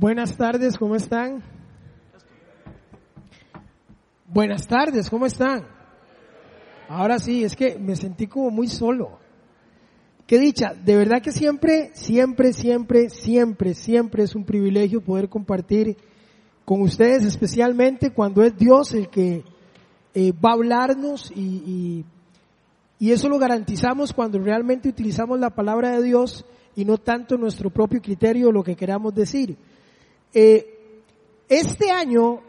Buenas tardes, ¿cómo están? Buenas tardes, ¿cómo están? Ahora sí, es que me sentí como muy solo. Qué dicha, de verdad que siempre, siempre, siempre, siempre, siempre es un privilegio poder compartir con ustedes, especialmente cuando es Dios el que eh, va a hablarnos y, y, y eso lo garantizamos cuando realmente utilizamos la palabra de Dios y no tanto nuestro propio criterio lo que queramos decir. Eh, este año,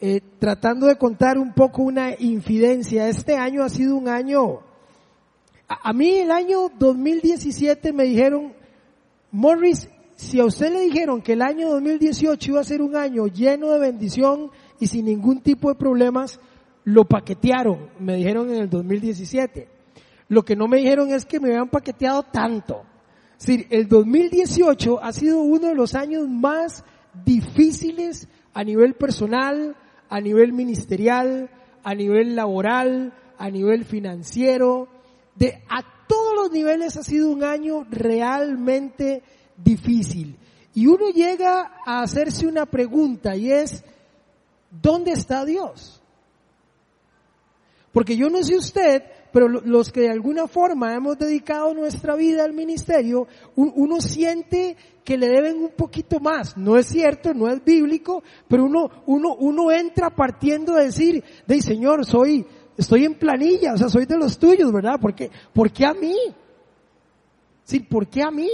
eh, tratando de contar un poco una infidencia, este año ha sido un año, a, a, mí el año 2017 me dijeron, Morris, si a usted le dijeron que el año 2018 iba a ser un año lleno de bendición y sin ningún tipo de problemas, lo paquetearon, me dijeron en el 2017. Lo que no me dijeron es que me habían paqueteado tanto. Es decir, el 2018 ha sido uno de los años más difíciles a nivel personal, a nivel ministerial, a nivel laboral, a nivel financiero, de a todos los niveles ha sido un año realmente difícil. Y uno llega a hacerse una pregunta y es, ¿dónde está Dios? Porque yo no sé usted, pero los que de alguna forma hemos dedicado nuestra vida al ministerio, uno siente que le deben un poquito más. No es cierto, no es bíblico, pero uno, uno, uno entra partiendo de decir, de Señor, soy, estoy en planilla, o sea, soy de los tuyos, ¿verdad? ¿Por qué, ¿por qué a mí? Sí, ¿por qué a mí?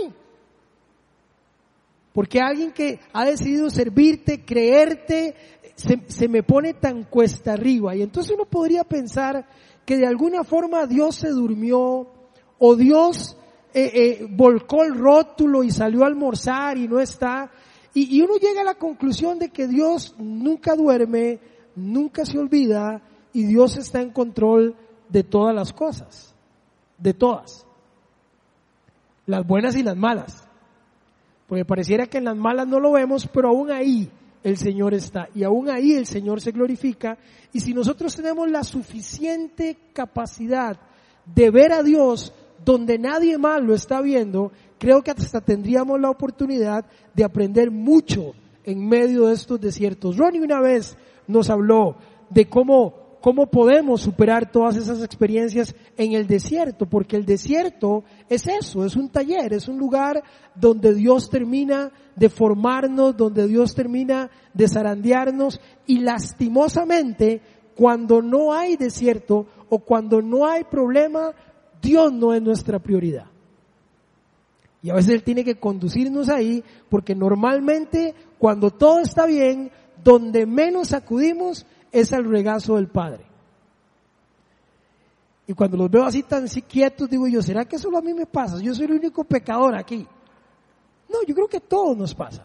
Porque alguien que ha decidido servirte, creerte, se, se me pone tan cuesta arriba. Y entonces uno podría pensar que de alguna forma Dios se durmió o Dios eh, eh, volcó el rótulo y salió a almorzar y no está. Y, y uno llega a la conclusión de que Dios nunca duerme, nunca se olvida y Dios está en control de todas las cosas, de todas, las buenas y las malas. Porque pareciera que en las malas no lo vemos, pero aún ahí el Señor está y aún ahí el Señor se glorifica. Y si nosotros tenemos la suficiente capacidad de ver a Dios donde nadie más lo está viendo, creo que hasta tendríamos la oportunidad de aprender mucho en medio de estos desiertos. Ronnie una vez nos habló de cómo cómo podemos superar todas esas experiencias en el desierto, porque el desierto es eso, es un taller, es un lugar donde Dios termina de formarnos, donde Dios termina de zarandearnos y lastimosamente cuando no hay desierto o cuando no hay problema, Dios no es nuestra prioridad. Y a veces Él tiene que conducirnos ahí porque normalmente cuando todo está bien, donde menos acudimos es al regazo del Padre. Y cuando los veo así tan quietos, digo yo, ¿será que solo a mí me pasa? Yo soy el único pecador aquí. No, yo creo que a todos nos pasa.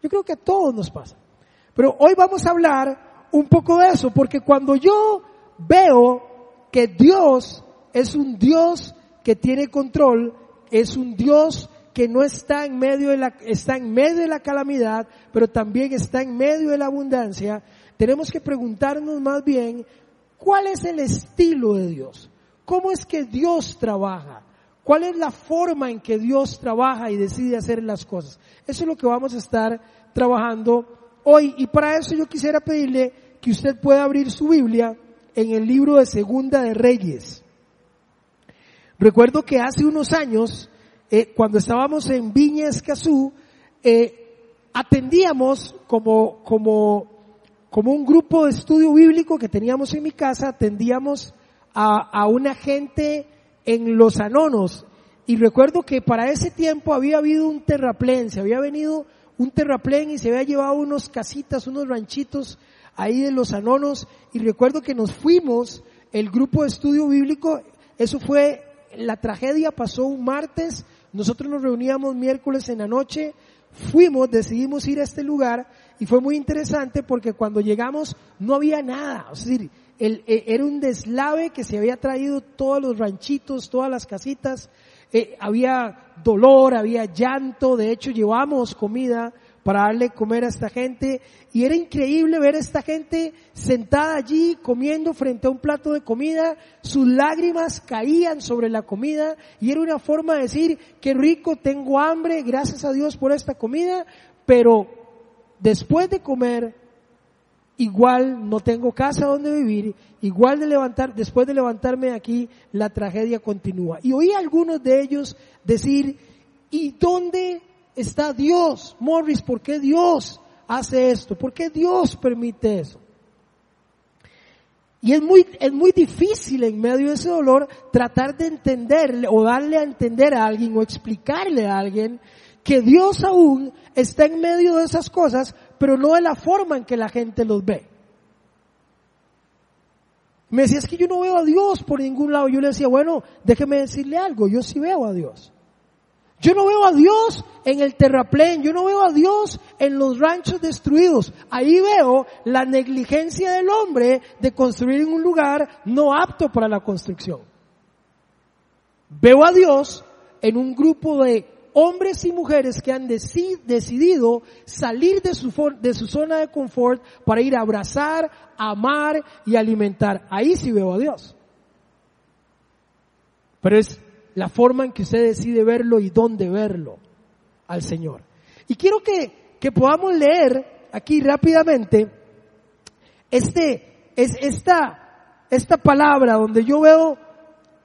Yo creo que a todos nos pasa. Pero hoy vamos a hablar un poco de eso, porque cuando yo veo que Dios es un Dios que tiene control, es un Dios que no está en medio de la, está en medio de la calamidad, pero también está en medio de la abundancia, tenemos que preguntarnos más bien, ¿cuál es el estilo de Dios? ¿Cómo es que Dios trabaja? ¿Cuál es la forma en que Dios trabaja y decide hacer las cosas? Eso es lo que vamos a estar trabajando hoy. Y para eso yo quisiera pedirle que usted pueda abrir su Biblia en el libro de Segunda de Reyes. Recuerdo que hace unos años, eh, cuando estábamos en Viña Escazú, eh, atendíamos como, como como un grupo de estudio bíblico que teníamos en mi casa, atendíamos a, a una gente en los anonos. Y recuerdo que para ese tiempo había habido un terraplén, se había venido un terraplén y se había llevado unos casitas, unos ranchitos ahí de los anonos. Y recuerdo que nos fuimos, el grupo de estudio bíblico, eso fue, la tragedia pasó un martes, nosotros nos reuníamos miércoles en la noche, fuimos, decidimos ir a este lugar y fue muy interesante porque cuando llegamos no había nada. Es decir, el, eh, era un deslave que se había traído todos los ranchitos, todas las casitas. Eh, había dolor, había llanto. De hecho, llevamos comida para darle comer a esta gente. Y era increíble ver a esta gente sentada allí comiendo frente a un plato de comida. Sus lágrimas caían sobre la comida y era una forma de decir, qué rico, tengo hambre, gracias a Dios por esta comida, pero después de comer, igual no tengo casa donde vivir, igual de levantar, después de levantarme aquí, la tragedia continúa. Y oí a algunos de ellos decir, ¿y dónde está Dios? Morris, ¿por qué Dios hace esto? ¿Por qué Dios permite eso? Y es muy, es muy difícil en medio de ese dolor tratar de entenderle o darle a entender a alguien o explicarle a alguien que Dios aún está en medio de esas cosas, pero no de la forma en que la gente los ve. Me decía, es que yo no veo a Dios por ningún lado. Yo le decía, bueno, déjeme decirle algo, yo sí veo a Dios. Yo no veo a Dios en el terraplén, yo no veo a Dios en los ranchos destruidos. Ahí veo la negligencia del hombre de construir en un lugar no apto para la construcción. Veo a Dios en un grupo de hombres y mujeres que han decidido salir de su, zona de confort para ir a abrazar, amar y alimentar. Ahí sí veo a Dios. Pero es la forma en que usted decide verlo y dónde verlo al Señor. Y quiero que, que podamos leer aquí rápidamente este, es esta, esta palabra donde yo veo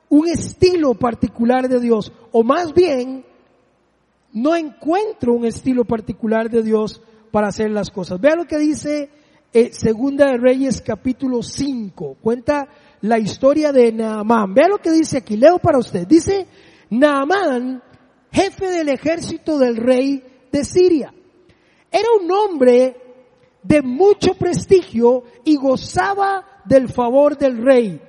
un estilo particular de Dios, o más bien, no encuentro un estilo particular de Dios para hacer las cosas. Vea lo que dice eh, Segunda de Reyes capítulo 5. Cuenta la historia de Naamán. Vea lo que dice aquí, leo para usted. Dice, Naamán, jefe del ejército del rey de Siria. Era un hombre de mucho prestigio y gozaba del favor del rey,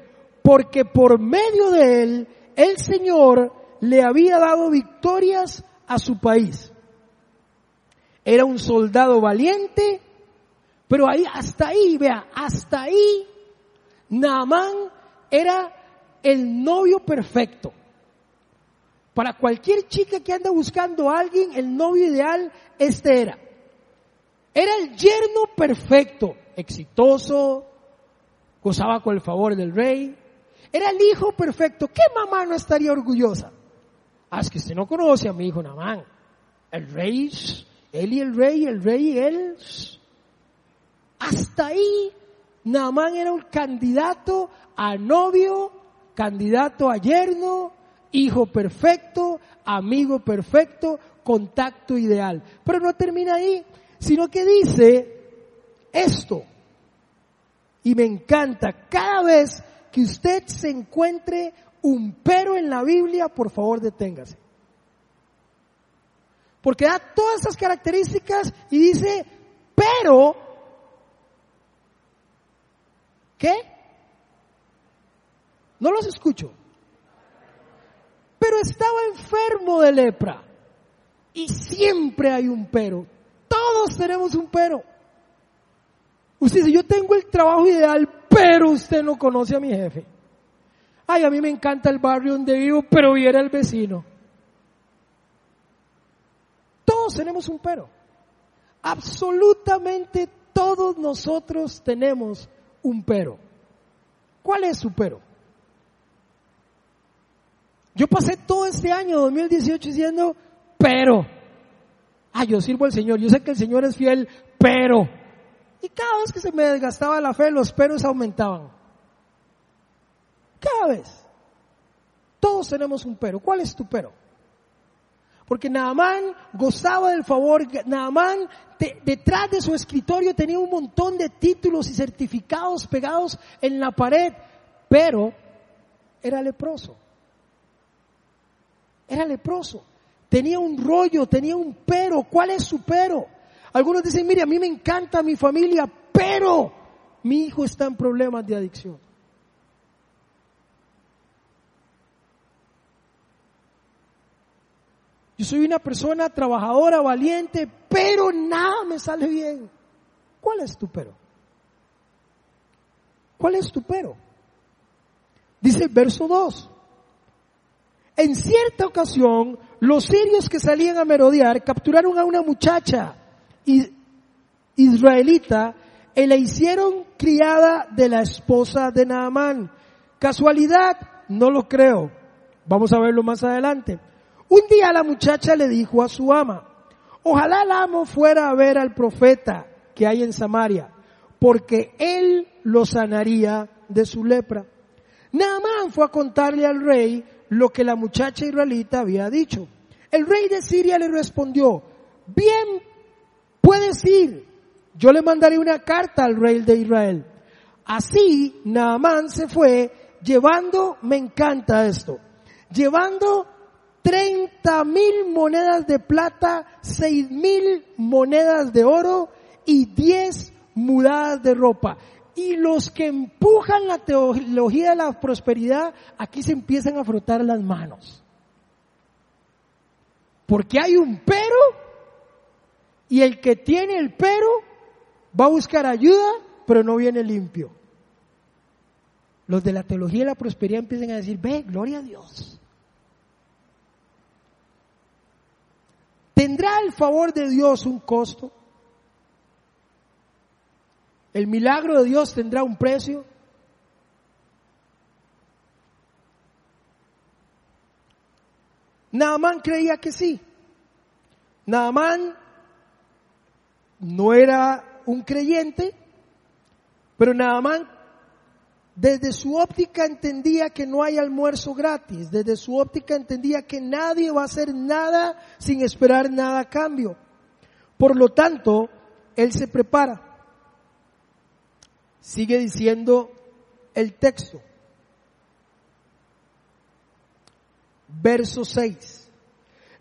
porque por medio de él el Señor le había dado victorias a su país. Era un soldado valiente, pero ahí, hasta ahí, vea, hasta ahí Naamán era el novio perfecto. Para cualquier chica que anda buscando a alguien, el novio ideal, este era. Era el yerno perfecto, exitoso, gozaba con el favor del rey. Era el hijo perfecto. ¿Qué mamá no estaría orgullosa? Ah, que usted no conoce a mi hijo Naamán. El rey, él y el rey, el rey y él. Hasta ahí Naamán era un candidato a novio, candidato a yerno, hijo perfecto, amigo perfecto, contacto ideal. Pero no termina ahí, sino que dice esto. Y me encanta, cada vez que usted se encuentre un pero en la Biblia, por favor deténgase. Porque da todas esas características y dice, pero ¿Qué? No los escucho. Pero estaba enfermo de lepra. Y siempre hay un pero. Todos tenemos un pero. Usted dice, yo tengo el trabajo ideal, pero usted no conoce a mi jefe. Ay, a mí me encanta el barrio donde vivo, pero viera el vecino. Todos tenemos un pero. Absolutamente todos nosotros tenemos un pero. ¿Cuál es su pero? Yo pasé todo este año 2018 diciendo, pero, ah, yo sirvo al Señor, yo sé que el Señor es fiel, pero, y cada vez que se me desgastaba la fe, los peros aumentaban. Cada vez. Todos tenemos un pero. ¿Cuál es tu pero? Porque Naamán gozaba del favor, Naamán detrás de su escritorio tenía un montón de títulos y certificados pegados en la pared, pero era leproso. Era leproso. Tenía un rollo, tenía un pero. ¿Cuál es su pero? Algunos dicen, mire, a mí me encanta mi familia, pero mi hijo está en problemas de adicción. Yo soy una persona trabajadora, valiente, pero nada me sale bien. ¿Cuál es tu pero? ¿Cuál es tu pero? Dice el verso 2. En cierta ocasión, los sirios que salían a merodear capturaron a una muchacha israelita y la hicieron criada de la esposa de Naamán. ¿Casualidad? No lo creo. Vamos a verlo más adelante. Un día la muchacha le dijo a su ama, ojalá el amo fuera a ver al profeta que hay en Samaria, porque él lo sanaría de su lepra. Naamán fue a contarle al rey lo que la muchacha israelita había dicho. El rey de Siria le respondió, bien, puedes ir, yo le mandaré una carta al rey de Israel. Así Naamán se fue llevando, me encanta esto, llevando 30 mil monedas de plata, 6 mil monedas de oro y 10 mudadas de ropa. Y los que empujan la teología de la prosperidad, aquí se empiezan a frotar las manos. Porque hay un pero y el que tiene el pero va a buscar ayuda, pero no viene limpio. Los de la teología de la prosperidad empiezan a decir, ve, gloria a Dios. ¿Tendrá el favor de Dios un costo? ¿El milagro de Dios tendrá un precio? Naamán creía que sí. Naamán no era un creyente, pero Naamán desde su óptica entendía que no hay almuerzo gratis, desde su óptica entendía que nadie va a hacer nada sin esperar nada a cambio. Por lo tanto, él se prepara. Sigue diciendo el texto. Verso 6.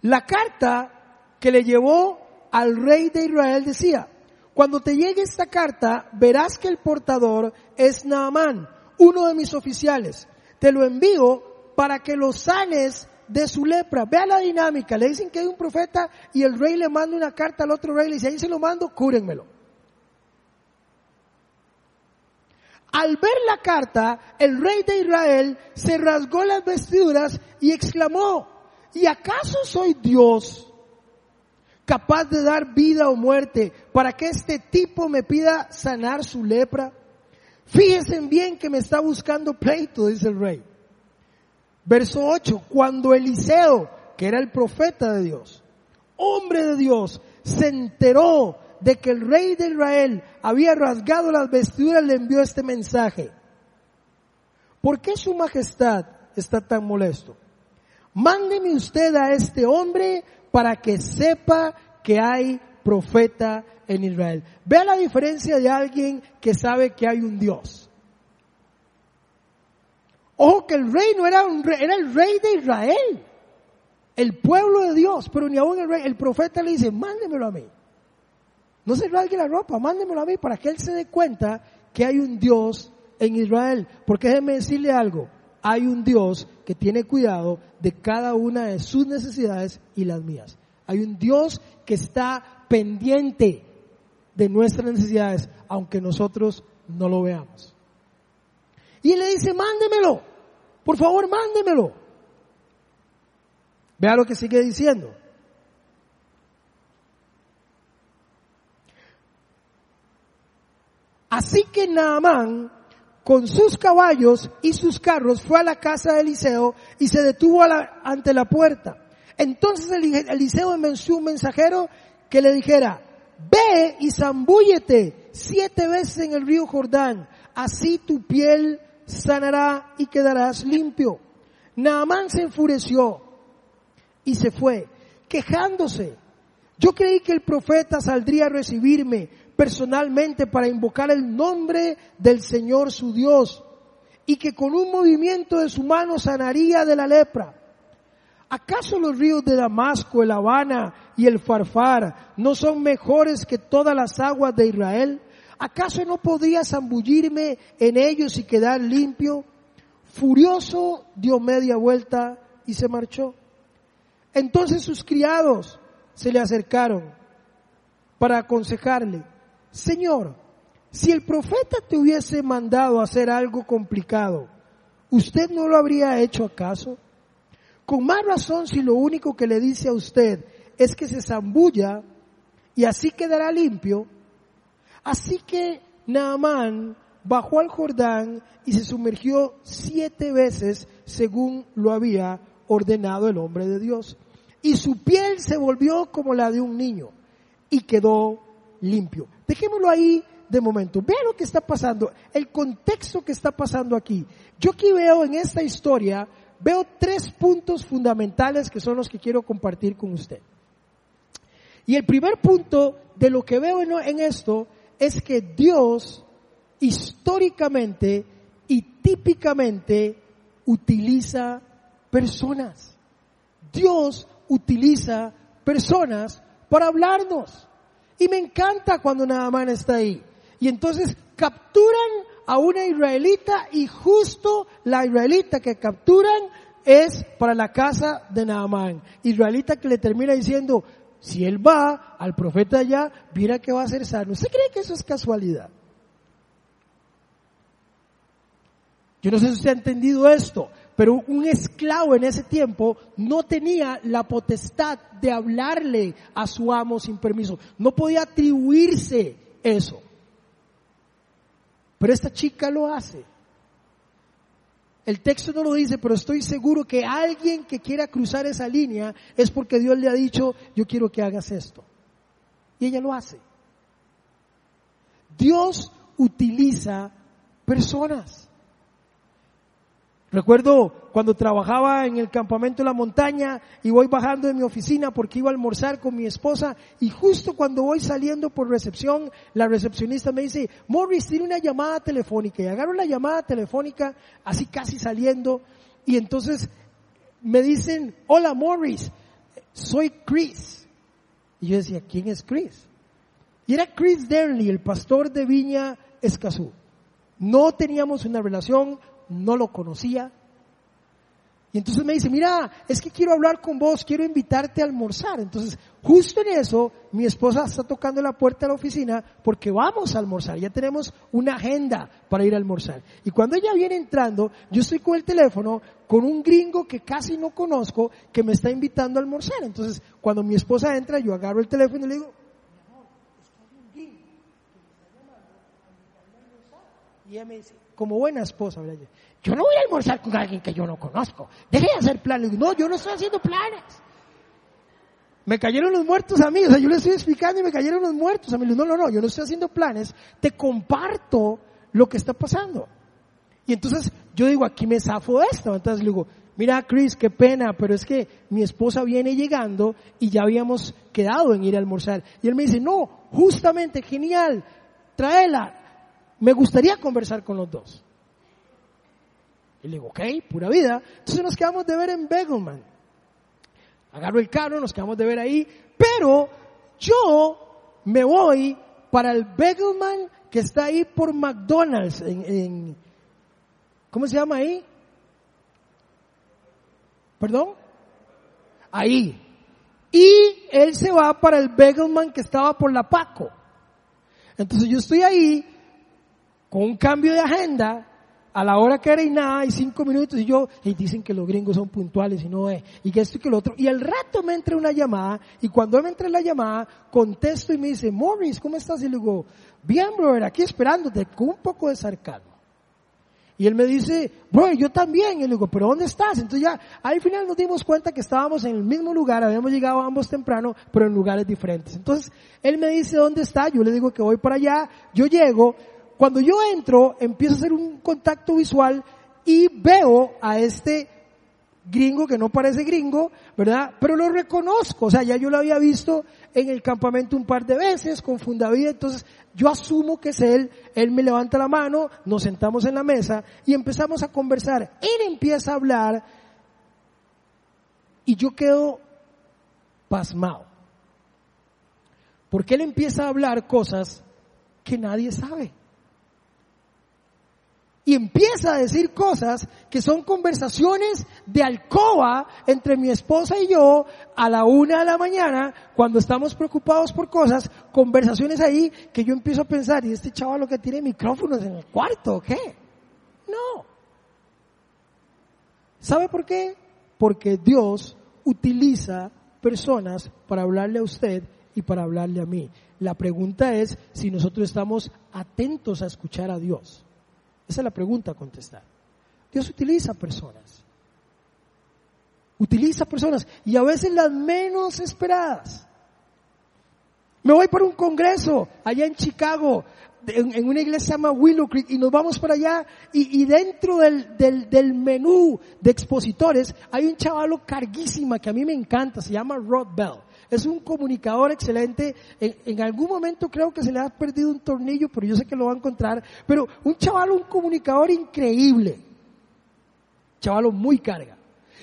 La carta que le llevó al rey de Israel decía, cuando te llegue esta carta, verás que el portador es Naamán, uno de mis oficiales. Te lo envío para que lo sanes de su lepra. Vea la dinámica. Le dicen que hay un profeta y el rey le manda una carta al otro rey le dice, ahí se lo mando, cúrenmelo. Al ver la carta, el rey de Israel se rasgó las vestiduras y exclamó, ¿y acaso soy Dios capaz de dar vida o muerte para que este tipo me pida sanar su lepra? Fíjense bien que me está buscando pleito, dice el rey. Verso 8, cuando Eliseo, que era el profeta de Dios, hombre de Dios, se enteró de que el rey de Israel había rasgado las vestiduras, le envió este mensaje. ¿Por qué su majestad está tan molesto? Mándeme usted a este hombre para que sepa que hay profeta en Israel. Vea la diferencia de alguien que sabe que hay un Dios. Ojo que el rey no era un rey, era el rey de Israel. El pueblo de Dios, pero ni aún el rey, el profeta le dice, mándemelo a mí. No se rasgue la ropa, mándemelo a mí para que él se dé cuenta que hay un Dios en Israel. Porque déjeme decirle algo, hay un Dios que tiene cuidado de cada una de sus necesidades y las mías. Hay un Dios que está pendiente de nuestras necesidades, aunque nosotros no lo veamos. Y le dice, mándemelo, por favor, mándemelo. Vea lo que sigue diciendo. Así que Naamán, con sus caballos y sus carros, fue a la casa de Eliseo y se detuvo ante la puerta. Entonces Eliseo envió un mensajero que le dijera, ve y zambúllete siete veces en el río Jordán, así tu piel sanará y quedarás limpio. Naamán se enfureció y se fue, quejándose. Yo creí que el profeta saldría a recibirme, personalmente para invocar el nombre del Señor su Dios y que con un movimiento de su mano sanaría de la lepra. ¿Acaso los ríos de Damasco, el Habana y el Farfar no son mejores que todas las aguas de Israel? ¿Acaso no podría zambullirme en ellos y quedar limpio? Furioso dio media vuelta y se marchó. Entonces sus criados se le acercaron para aconsejarle, Señor, si el profeta te hubiese mandado hacer algo complicado, ¿usted no lo habría hecho acaso? Con más razón si lo único que le dice a usted es que se zambulla y así quedará limpio. Así que Naamán bajó al Jordán y se sumergió siete veces según lo había ordenado el hombre de Dios. y su piel se volvió como la de un niño y quedó limpio. Dejémoslo ahí de momento. Vea lo que está pasando, el contexto que está pasando aquí. Yo aquí veo en esta historia, veo tres puntos fundamentales que son los que quiero compartir con usted. Y el primer punto de lo que veo en esto es que Dios históricamente y típicamente utiliza personas. Dios utiliza personas para hablarnos. Y me encanta cuando Naaman está ahí. Y entonces capturan a una israelita y justo la israelita que capturan es para la casa de Naamán. Israelita que le termina diciendo, si él va al profeta allá, mira que va a ser sano. ¿Usted cree que eso es casualidad? Yo no sé si usted ha entendido esto, pero un esclavo en ese tiempo no tenía la potestad de hablarle a su amo sin permiso. No podía atribuirse eso. Pero esta chica lo hace. El texto no lo dice, pero estoy seguro que alguien que quiera cruzar esa línea es porque Dios le ha dicho, yo quiero que hagas esto. Y ella lo hace. Dios utiliza personas. Recuerdo cuando trabajaba en el campamento de la montaña y voy bajando de mi oficina porque iba a almorzar con mi esposa y justo cuando voy saliendo por recepción, la recepcionista me dice, Morris tiene una llamada telefónica y agarro la llamada telefónica así casi saliendo y entonces me dicen, hola Morris, soy Chris. Y yo decía, ¿quién es Chris? Y era Chris Dernley, el pastor de Viña Escazú. No teníamos una relación, no lo conocía. Y entonces me dice, mira, es que quiero hablar con vos, quiero invitarte a almorzar. Entonces, justo en eso, mi esposa está tocando la puerta de la oficina porque vamos a almorzar. Ya tenemos una agenda para ir a almorzar. Y cuando ella viene entrando, yo estoy con el teléfono con un gringo que casi no conozco que me está invitando a almorzar. Entonces, cuando mi esposa entra, yo agarro el teléfono y le digo, mi amor, un gringo que me está llamando a almorzar. Y ella me dice, como buena esposa. Yo no voy a almorzar con alguien que yo no conozco. Deje de hacer planes. No, yo no estoy haciendo planes. Me cayeron los muertos a mí. O sea, yo le estoy explicando y me cayeron los muertos a mí. No, no, no, yo no estoy haciendo planes. Te comparto lo que está pasando. Y entonces yo digo, aquí me zafo esto. Entonces le digo, mira Chris, qué pena, pero es que mi esposa viene llegando y ya habíamos quedado en ir a almorzar. Y él me dice, no, justamente, genial, tráela, me gustaría conversar con los dos. Y le digo, ok, pura vida. Entonces nos quedamos de ver en Begelman. Agarro el carro, nos quedamos de ver ahí, pero yo me voy para el Begelman que está ahí por McDonald's, en, ¿cómo se llama ahí? ¿Perdón? Ahí. Y él se va para el Begelman que estaba por la Paco. Entonces yo estoy ahí con un cambio de agenda, a la hora que era y nada, y cinco minutos, y yo, y dicen que los gringos son puntuales y no es, y que esto y que lo otro. Y al rato me entra una llamada, y cuando me entra la llamada, contesto y me dice, Morris, ¿cómo estás? Y le digo, bien, brother, aquí esperándote, con un poco de sarcasmo. Y él me dice, bro, yo también. Y le digo, ¿pero dónde estás? Entonces ya, al final nos dimos cuenta que estábamos en el mismo lugar, habíamos llegado ambos temprano, pero en lugares diferentes. Entonces, él me dice, ¿dónde está? Yo le digo que voy para allá, yo llego, cuando yo entro, empiezo a hacer un contacto visual y veo a este gringo que no parece gringo, ¿verdad? Pero lo reconozco, o sea, ya yo lo había visto en el campamento un par de veces con Fundavida, entonces yo asumo que es él, él me levanta la mano, nos sentamos en la mesa y empezamos a conversar. Él empieza a hablar y yo quedo pasmado. Porque él empieza a hablar cosas que nadie sabe y empieza a decir cosas que son conversaciones de alcoba entre mi esposa y yo a la una de la mañana cuando estamos preocupados por cosas, conversaciones ahí que yo empiezo a pensar, ¿y este chaval lo que tiene micrófonos en el cuarto qué? No. ¿Sabe por qué? Porque Dios utiliza personas para hablarle a usted y para hablarle a mí. La pregunta es si nosotros estamos atentos a escuchar a Dios. Esa es la pregunta a contestar. Dios utiliza personas. utiliza personas y a veces las menos esperadas. Me voy para un congreso allá en Chicago, en, una iglesia que Willow Creek, y nos vamos para allá, y, dentro del, del, menú de expositores hay un chavalo carguísima que a mí me encanta, se llama Rod Bell. Es un comunicador excelente. En, algún momento creo que se le ha perdido un tornillo, pero yo sé que lo va a encontrar. Pero un chaval, un comunicador increíble. Chavalo muy carga.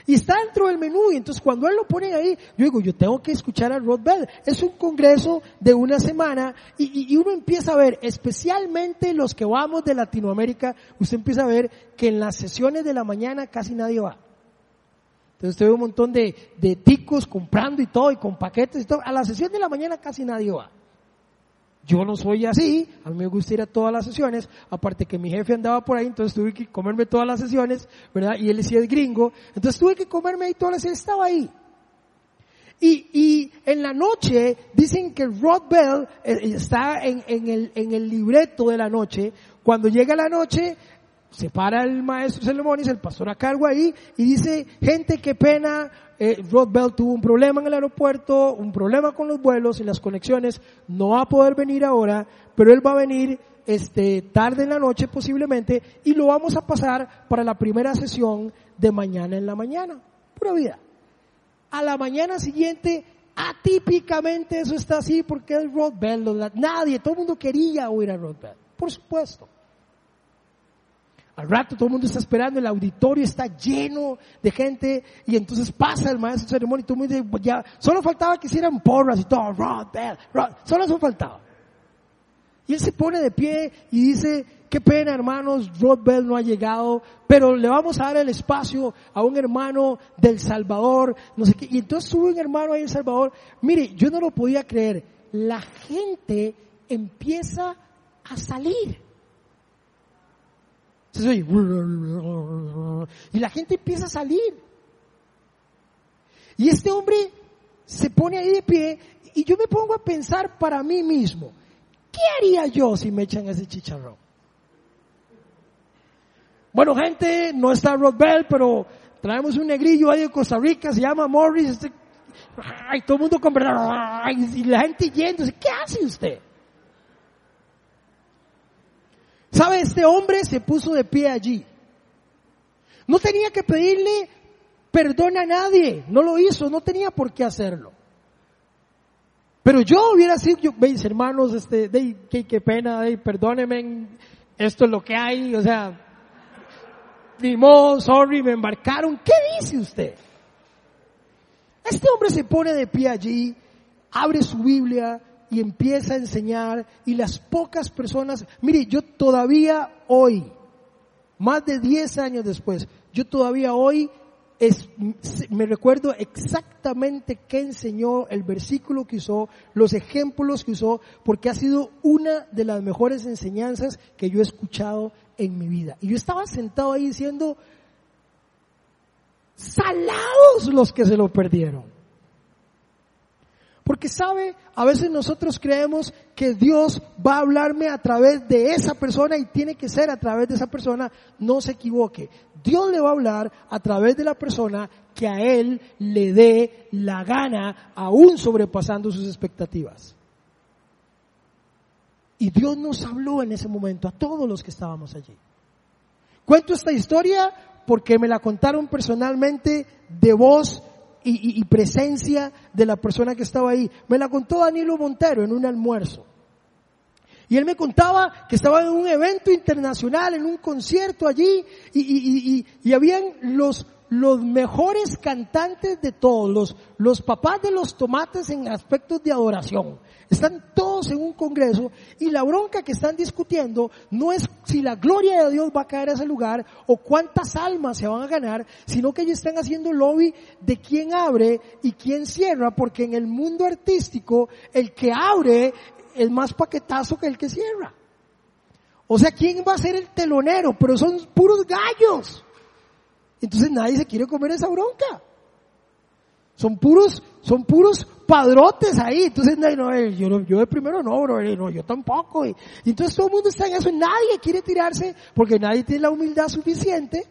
Y está dentro del menú y entonces cuando él lo pone ahí, yo digo, yo tengo que escuchar a Rod Bell. Es un congreso de una semana y, y, uno empieza a ver, especialmente los que vamos de Latinoamérica, usted empieza a ver que en las sesiones de la mañana casi nadie va. Entonces usted un montón de, de ticos comprando y todo y con paquetes y todo. A la sesión de la mañana casi nadie va. Yo no soy así, a mí me gusta ir a todas las sesiones, aparte que mi jefe andaba por ahí, entonces tuve que comerme todas las sesiones, ¿verdad? Y él decía es gringo, entonces tuve que comerme ahí todas las sesiones, estaba ahí. Y, y en la noche dicen que Rod Bell eh, está en, en, el, en el libreto de la noche, cuando llega la noche, se para el maestro Ceremonis, el pastor a cargo ahí, y dice, gente, qué pena, eh, Rod Bell tuvo un problema en el aeropuerto, un problema con los vuelos y las conexiones, no va a poder venir ahora, pero él va a venir este, tarde en la noche posiblemente, y lo vamos a pasar para la primera sesión de mañana en la mañana. Pura vida. A la mañana siguiente, atípicamente eso está así porque es Rod Bell, nadie, todo el mundo quería oír a Rod Bell, por supuesto. Al rato todo el mundo está esperando, el auditorio está lleno de gente y entonces pasa el maestro de ceremonia y todo el mundo dice, ya, solo faltaba que hicieran porras y todo, Rod Bell, Rod, solo eso faltaba. Y él se pone de pie y dice, qué pena hermanos, Rod Bell no ha llegado, pero le vamos a dar el espacio a un hermano del Salvador, no sé qué. Y entonces sube un hermano ahí en Salvador, mire, yo no lo podía creer, la gente empieza a salir. Y la gente empieza a salir. Y este hombre se pone ahí de pie y yo me pongo a pensar para mí mismo, ¿qué haría yo si me echan ese chicharrón? Bueno, gente, no está Rod Bell, pero traemos un negrillo ahí de Costa Rica, se llama Morris. Este, ay, todo el mundo con y la gente yéndose. ¿Qué hace usted? ¿Sabe? Este hombre se puso de pie allí. No tenía que pedirle perdón a nadie, no lo hizo, no tenía por qué hacerlo. Pero yo hubiera sido, veis hermanos, este, de, qué, qué pena, de, perdónenme, esto es lo que hay, o sea, ni modo, sorry, me embarcaron. ¿Qué dice usted? Este hombre se pone de pie allí, abre su Biblia, y empieza a enseñar y las pocas personas, mire, yo todavía hoy, más de 10 años después, yo todavía hoy es, me recuerdo exactamente qué enseñó, el versículo que usó, los ejemplos que usó, porque ha sido una de las mejores enseñanzas que yo he escuchado en mi vida. Y yo estaba sentado ahí diciendo, salados los que se lo perdieron. Porque sabe, a veces nosotros creemos que Dios va a hablarme a través de esa persona y tiene que ser a través de esa persona. No se equivoque. Dios le va a hablar a través de la persona que a él le dé la gana, aún sobrepasando sus expectativas. Y Dios nos habló en ese momento a todos los que estábamos allí. Cuento esta historia porque me la contaron personalmente de voz y, presencia de la persona que estaba ahí. Me la contó Danilo Montero en un almuerzo. Y él me contaba que estaba en un evento internacional, en un concierto allí, y, y, habían los los mejores cantantes de todos, los, los papás de los tomates en aspectos de adoración. Están todos en un congreso y la bronca que están discutiendo no es si la gloria de Dios va a caer a ese lugar o cuántas almas se van a ganar, sino que ellos están haciendo lobby de quién abre y quién cierra, porque en el mundo artístico el que abre es más paquetazo que el que cierra. O sea, ¿quién va a ser el telonero? Pero son puros gallos. Entonces nadie se quiere comer esa bronca. Son puros, son puros padrotes ahí. Entonces, no, eh, yo, yo de primero no, bro, eh, no, yo tampoco. Y, entonces todo el mundo está en eso. Nadie quiere tirarse porque nadie tiene la humildad suficiente.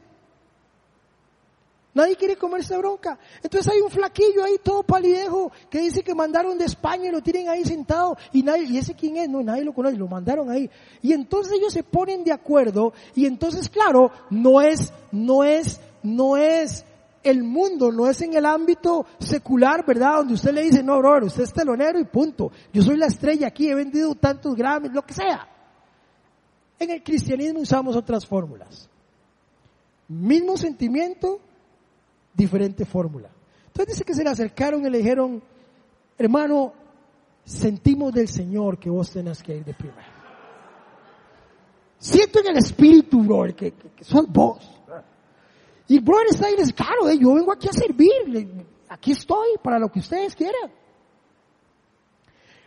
Nadie quiere comer esa bronca. Entonces hay un flaquillo ahí todo palidejo que dice que mandaron de España y lo tienen ahí sentado y nadie, y ese quién es, no, nadie lo conoce, lo mandaron ahí. Y entonces ellos se ponen de acuerdo y entonces claro, no es, no es, no es el mundo, no es en el ámbito secular, ¿verdad? Donde usted le dice, no, brother, usted es telonero y punto. Yo soy la estrella aquí, he vendido tantos gramos, lo que sea. En el cristianismo usamos otras fórmulas. Mismo sentimiento, diferente fórmula. Entonces dice que se le acercaron y le dijeron, hermano, sentimos del Señor que vos tenés que ir de primero. Siento en el espíritu, brother, que, que, sos vos. Y brother está dice, claro, eh, yo vengo aquí a servir, aquí estoy para lo que ustedes quieran.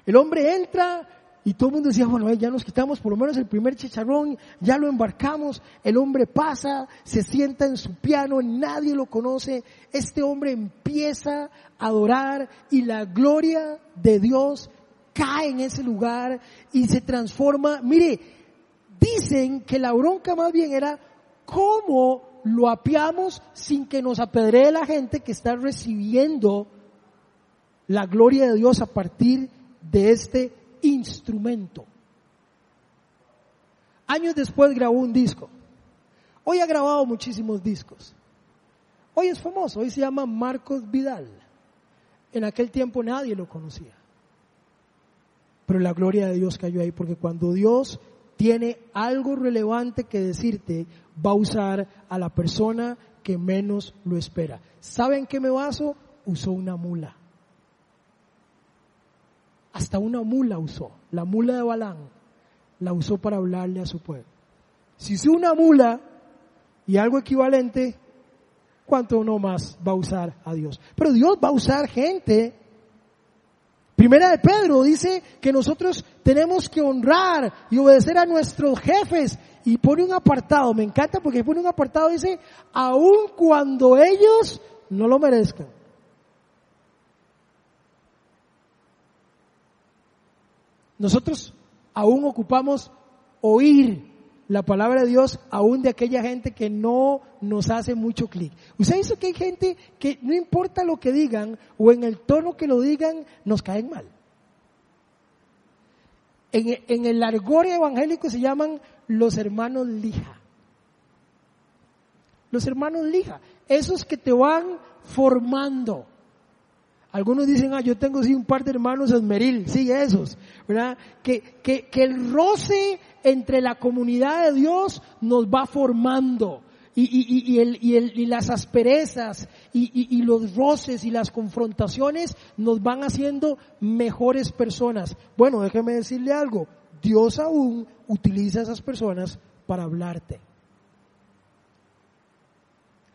El hombre entra, y todo el mundo decía, bueno, ya nos quitamos por lo menos el primer chicharrón, ya lo embarcamos, el hombre pasa, se sienta en su piano, nadie lo conoce, este hombre empieza a adorar y la gloria de Dios cae en ese lugar y se transforma. Mire, dicen que la bronca más bien era cómo lo apiamos sin que nos apedree la gente que está recibiendo la gloria de Dios a partir de este instrumento. Años después grabó un disco. Hoy ha grabado muchísimos discos. Hoy es famoso, hoy se llama Marcos Vidal. En aquel tiempo nadie lo conocía. Pero la gloria de Dios cayó ahí porque cuando Dios tiene algo relevante que decirte, va a usar a la persona que menos lo espera. ¿Saben qué me baso? Usó una mula. Hasta una mula usó, la mula de Balán, la usó para hablarle a su pueblo. Si usó una mula y algo equivalente, ¿cuánto no más va a usar a Dios? Pero Dios va a usar gente. Primera de Pedro dice que nosotros tenemos que honrar y obedecer a nuestros jefes y pone un apartado, me encanta porque pone un apartado, dice, aun cuando ellos no lo merezcan. Nosotros aún ocupamos oír la palabra de Dios aún de aquella gente que no nos hace mucho clic. Usted dice que hay gente que no importa lo que digan o en el tono que lo digan, nos caen mal. En, el argor evangélico se llaman los hermanos lija. Los hermanos lija, esos que te van formando. Algunos dicen, ah, yo tengo sí un par de hermanos esmeril, sí, esos, ¿verdad? Que, que, que el roce entre la comunidad de Dios nos va formando. Y, y, y, el, y, el, y las asperezas y, los roces y las confrontaciones nos van haciendo mejores personas. Bueno, déjeme decirle algo, Dios aún utiliza a esas personas para hablarte.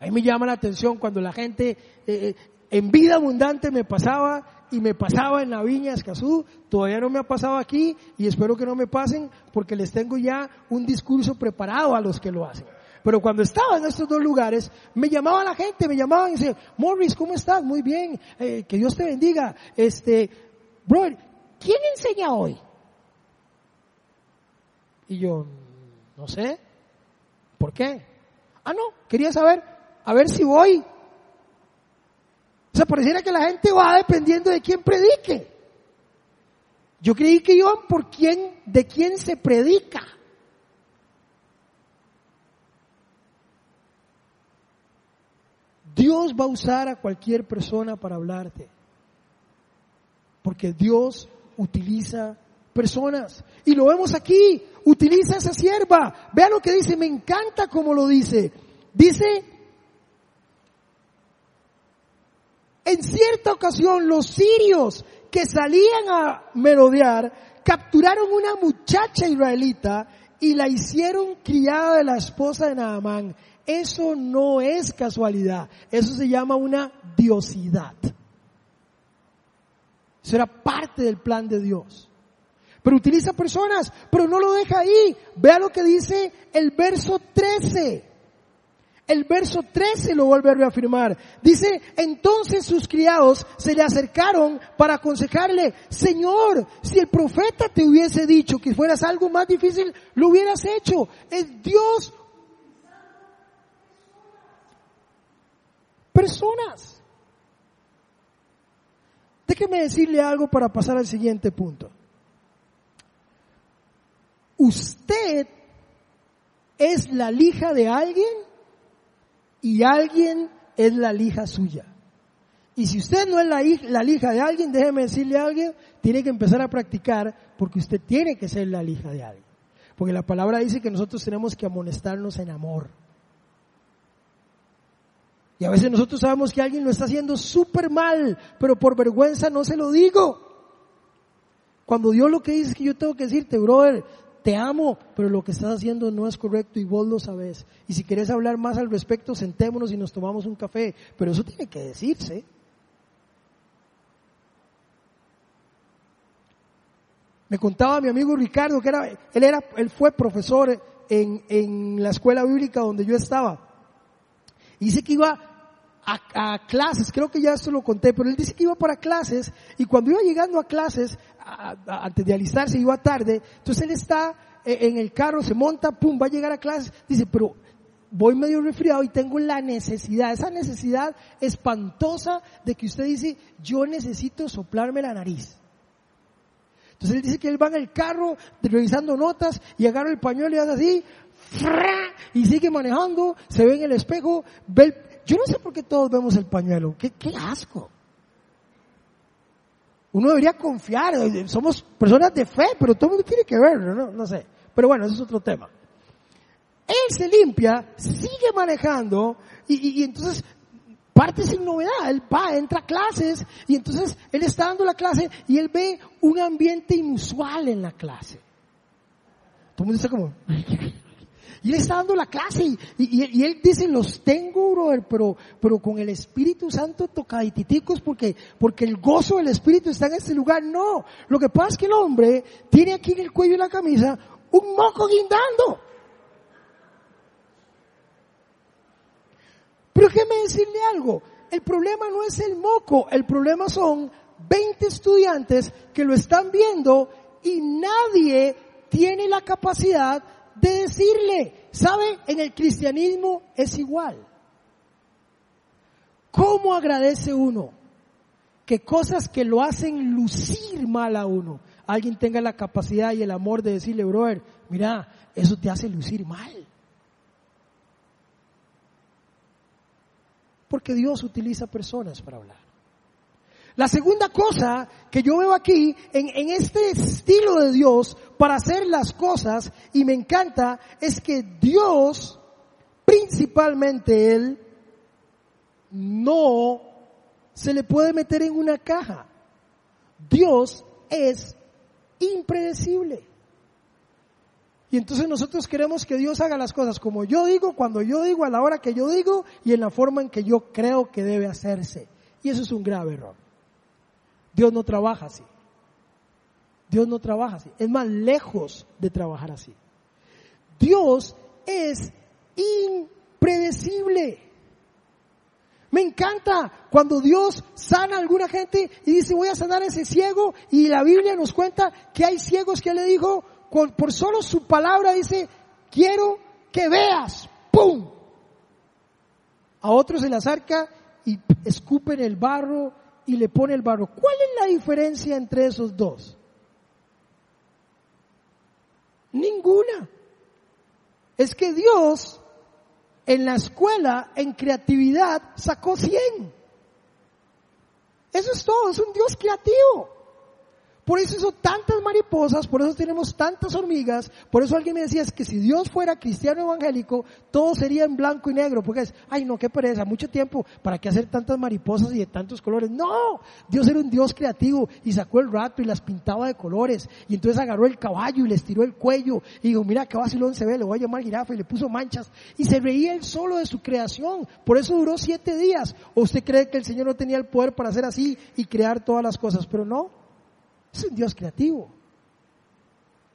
A mí me llama la atención cuando la gente eh, en vida abundante me pasaba y me pasaba en la viña Escazú, todavía no me ha pasado aquí y espero que no me pasen porque les tengo ya un discurso preparado a los que lo hacen. Pero cuando estaba en estos dos lugares, me llamaba la gente, me llamaban y decían, Morris, ¿cómo estás? Muy bien, eh, que Dios te bendiga. Este, brother, ¿quién enseña hoy? Y yo, no sé, ¿por qué? Ah, no, quería saber, a ver si voy sea, pareciera que la gente va dependiendo de quién predique. Yo creí que iban por quién, de quién se predica. Dios va a usar a cualquier persona para hablarte. Porque Dios utiliza personas. Y lo vemos aquí. Utiliza esa sierva. Vea lo que dice. Me encanta como lo dice. Dice En cierta ocasión los sirios que salían a merodear capturaron una muchacha israelita y la hicieron criada de la esposa de Naamán. Eso no es casualidad, eso se llama una diosidad. Eso era parte del plan de Dios. Pero utiliza personas, pero no lo deja ahí. Vea lo que dice el verso 13. El verso 13 lo vuelve a reafirmar. Dice, entonces sus criados se le acercaron para aconsejarle, Señor, si el profeta te hubiese dicho que fueras algo más difícil, lo hubieras hecho. Es Dios personas. Déjeme decirle algo para pasar al siguiente punto. Usted es la lija de alguien y alguien es la lija suya. Y si usted no es la, la, lija de alguien, déjeme decirle a alguien, tiene que empezar a practicar porque usted tiene que ser la lija de alguien. Porque la palabra dice que nosotros tenemos que amonestarnos en amor. Y a veces nosotros sabemos que alguien lo está haciendo súper mal, pero por vergüenza no se lo digo. Cuando Dios lo que dice es que yo tengo que decirte, brother, te amo, pero lo que estás haciendo no es correcto y vos lo sabes. Y si quieres hablar más al respecto, sentémonos y nos tomamos un café. Pero eso tiene que decirse. Me contaba mi amigo Ricardo que era, él era, él fue profesor en, en la escuela bíblica donde yo estaba. Y dice que iba a, clases, creo que ya esto lo conté, pero él dice que iba para clases y cuando iba llegando a clases, antes de alistarse, iba tarde, entonces él está eh, en el carro, se monta, pum, va a llegar a clases, dice, pero voy medio resfriado y tengo la necesidad, esa necesidad espantosa de que usted dice, yo necesito soplarme la nariz. Entonces él dice que él va en el carro revisando notas y agarra el pañuelo y hace así, y sigue manejando, se ve en el espejo, ve el, yo no sé por qué todos vemos el pañuelo. Qué, asco. Uno debería confiar. Somos personas de fe, pero todo el mundo tiene que verlo, ¿no? No sé. Pero bueno, ese es otro tema. Él se limpia, sigue manejando y, y entonces parte sin novedad. Él va, entra a clases y entonces él está dando la clase y él ve un ambiente inusual en la clase. Todo el mundo está como, y él está dando la clase y, él dice, los tengo, brother, pero, pero con el Espíritu Santo tocaditicos porque, porque el gozo del Espíritu está en este lugar. No, lo que pasa es que el hombre tiene aquí en el cuello y la camisa un moco guindando. Pero déjeme decirle algo, el problema no es el moco, el problema son 20 estudiantes que lo están viendo y nadie tiene la capacidad de decirle, ¿sabe? En el cristianismo es igual. ¿Cómo agradece uno que cosas que lo hacen lucir mal a uno, alguien tenga la capacidad y el amor de decirle, brother, mira, eso te hace lucir mal? Porque Dios utiliza personas para hablar. La segunda cosa que yo veo aquí en, este estilo de Dios para hacer las cosas y me encanta es que Dios, principalmente Él, no se le puede meter en una caja. Dios es impredecible. Y entonces nosotros queremos que Dios haga las cosas como yo digo, cuando yo digo, a la hora que yo digo y en la forma en que yo creo que debe hacerse. Y eso es un grave error. Dios no trabaja así. Dios no trabaja así. Es más lejos de trabajar así. Dios es impredecible. Me encanta cuando Dios sana a alguna gente y dice voy a sanar a ese ciego y la Biblia nos cuenta que hay ciegos que le dijo por solo su palabra dice quiero que veas. ¡Pum! A otros se le acerca y escupen el barro y le pone el barro. ¿Cuál es la diferencia entre esos dos? Ninguna. Es que Dios en la escuela, en creatividad, sacó 100. Eso es todo, es un Dios creativo. Por eso hizo tantas mariposas, por eso tenemos tantas hormigas, por eso alguien me decía, es que si Dios fuera cristiano evangélico, todo sería en blanco y negro, porque es, ay no, qué pereza, mucho tiempo, ¿para qué hacer tantas mariposas y de tantos colores? No, Dios era un Dios creativo y sacó el rato y las pintaba de colores, y entonces agarró el caballo y les tiró el cuello, y dijo, mira qué vacilón se ve, le voy a llamar jirafa, y le puso manchas, y se reía él solo de su creación, por eso duró siete días. ¿O usted cree que el Señor no tenía el poder para hacer así y crear todas las cosas? Pero no, es un Dios creativo.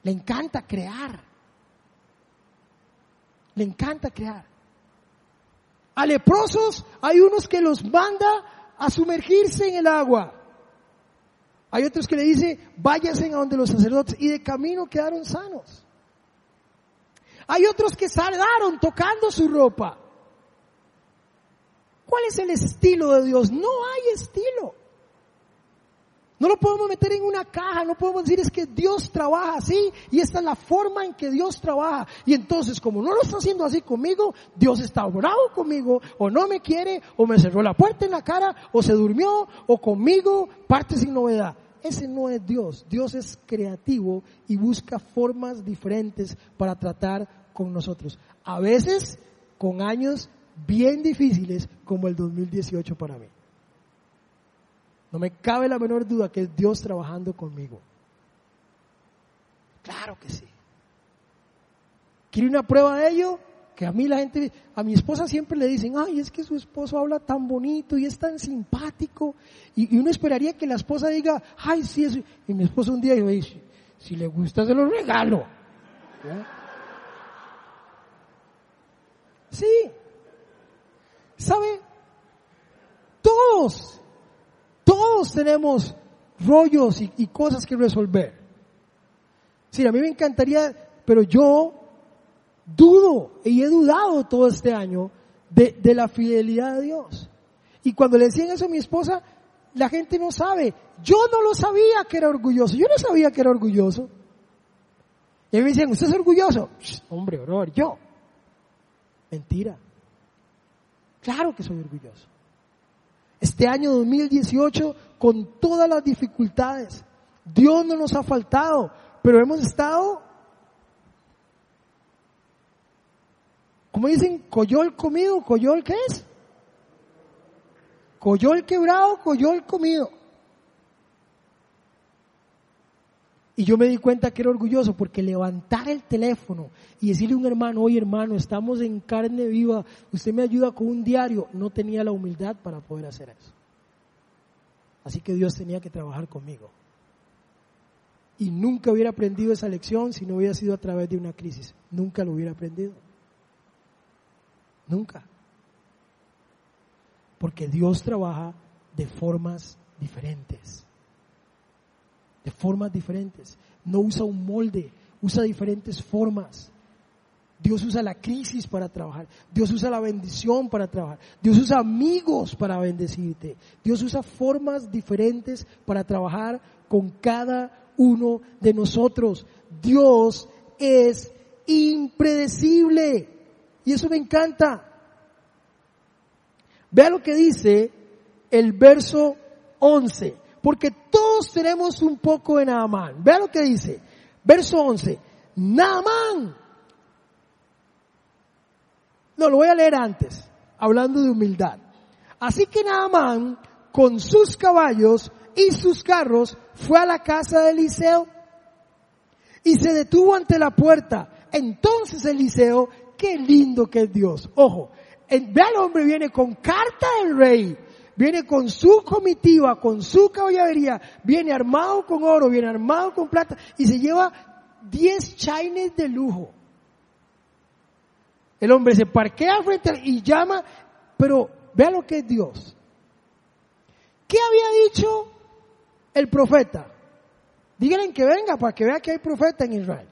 Le encanta crear. Le encanta crear. A leprosos hay unos que los manda a sumergirse en el agua. Hay otros que le dice, váyanse a donde los sacerdotes y de camino quedaron sanos. Hay otros que saldaron tocando su ropa. ¿Cuál es el estilo de Dios? No hay estilo. No lo podemos meter en una caja, no podemos decir es que Dios trabaja así y esta es la forma en que Dios trabaja. Y entonces como no lo está haciendo así conmigo, Dios está bravo conmigo o no me quiere o me cerró la puerta en la cara o se durmió o conmigo parte sin novedad. Ese no es Dios. Dios es creativo y busca formas diferentes para tratar con nosotros. A veces con años bien difíciles como el 2018 para mí. No me cabe la menor duda que es Dios trabajando conmigo. Claro que sí. ¿Quiere una prueba de ello? Que a mí la gente, a mi esposa siempre le dicen, ay, es que su esposo habla tan bonito y es tan simpático. Y, uno esperaría que la esposa diga, ay, sí, es... Y mi esposo un día si, si le gusta se lo regalo. Sí. ¿Sabe? Todos todos tenemos rollos y, cosas que resolver. Sí, a mí me encantaría, pero yo dudo y he dudado todo este año de, la fidelidad de Dios. Y cuando le decían eso a mi esposa, la gente no sabe. Yo no lo sabía que era orgulloso. Yo no sabía que era orgulloso. Y me decían, ¿usted es orgulloso? hombre, horror, yo. Mentira. Claro que soy orgulloso este año 2018 con todas las dificultades. Dios no nos ha faltado, pero hemos estado, como dicen, coyol comido, coyol qué es? Coyol quebrado, coyol comido. Y yo me di cuenta que era orgulloso porque levantar el teléfono y decirle a un hermano, oye hermano, estamos en carne viva, usted me ayuda con un diario, no tenía la humildad para poder hacer eso. Así que Dios tenía que trabajar conmigo. Y nunca hubiera aprendido esa lección si no hubiera sido a través de una crisis. Nunca lo hubiera aprendido. Nunca. Porque Dios trabaja de formas diferentes de formas diferentes. No usa un molde, usa diferentes formas. Dios usa la crisis para trabajar. Dios usa la bendición para trabajar. Dios usa amigos para bendecirte. Dios usa formas diferentes para trabajar con cada uno de nosotros. Dios es impredecible. Y eso me encanta. Vea lo que dice el verso 11 porque todos tenemos un poco de Naamán. Vea lo que dice, verso 11, Naamán. No, lo voy a leer antes, hablando de humildad. Así que Naamán, con sus caballos y sus carros, fue a la casa de Eliseo y se detuvo ante la puerta. Entonces Eliseo, qué lindo que es Dios. Ojo, el hombre viene con carta del rey viene con su comitiva, con su caballería, viene armado con oro, viene armado con plata y se lleva 10 chaines de lujo. El hombre se parquea frente y llama, pero vea lo que es Dios. ¿Qué había dicho el profeta? Díganle que venga para que vea que hay profeta en Israel.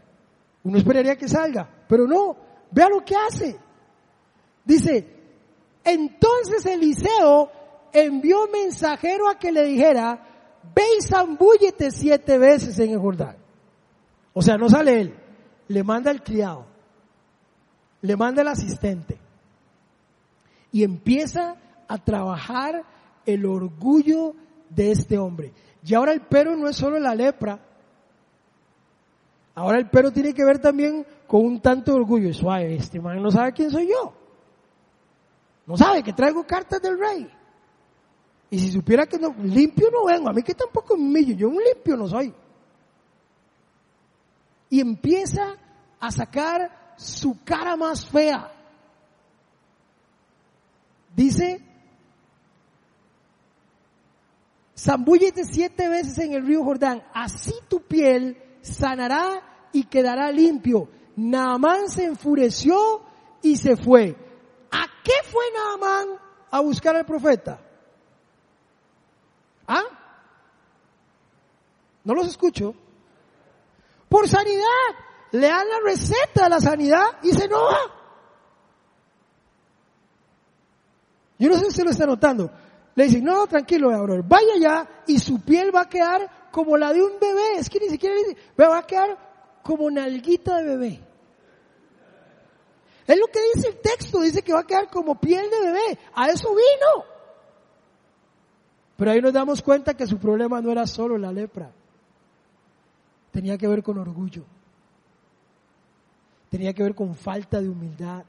Uno esperaría que salga, pero no, vea lo que hace. Dice, entonces Eliseo envió mensajero a que le dijera, ve y zambúllete siete veces en el Jordán. O sea, no sale él, le manda el criado, le manda el asistente. Y empieza a trabajar el orgullo de este hombre. Y ahora el pero no es solo la lepra. Ahora el pero tiene que ver también con un tanto de orgullo. Suave, este man no sabe quién soy yo. No sabe que traigo cartas del rey. Y si supiera que no, limpio no vengo, a mí que tampoco me humillo, yo un limpio no soy. Y empieza a sacar su cara más fea. Dice, zambúllete siete veces en el río Jordán, así tu piel sanará y quedará limpio. Naamán se enfureció y se fue. ¿A qué fue Naamán a buscar al profeta? ¿Ah? No los escucho. Por sanidad. Le dan la receta de la sanidad y se enoja. Yo no sé si se lo está notando. Le dicen, no, tranquilo, brother, vaya allá y su piel va a quedar como la de un bebé. Es que ni siquiera le dice, va a quedar como nalguita de bebé. Es lo que dice el texto, dice que va a quedar como piel de bebé. A eso vino. Pero ahí nos damos cuenta que su problema no era solo la lepra. Tenía que ver con orgullo. Tenía que ver con falta de humildad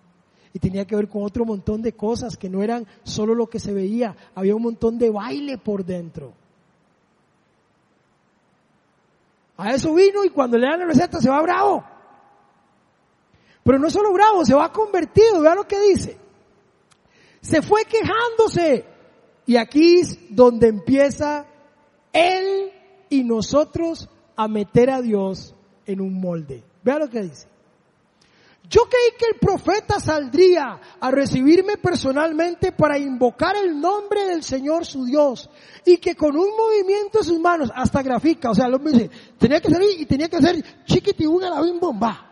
y tenía que ver con otro montón de cosas que no eran solo lo que se veía, había un montón de baile por dentro. A eso vino y cuando le dan la receta se va bravo. Pero no solo bravo, se va convertido, vea lo que dice. Se fue quejándose. Y aquí es donde empieza él y nosotros a meter a Dios en un molde. Vea lo que dice. Yo creí que el profeta saldría a recibirme personalmente para invocar el nombre del Señor su Dios y que con un movimiento de sus manos, hasta grafica, o sea, el hombre dice, tenía que salir y tenía que hacer chiquitibuna la bim bomba.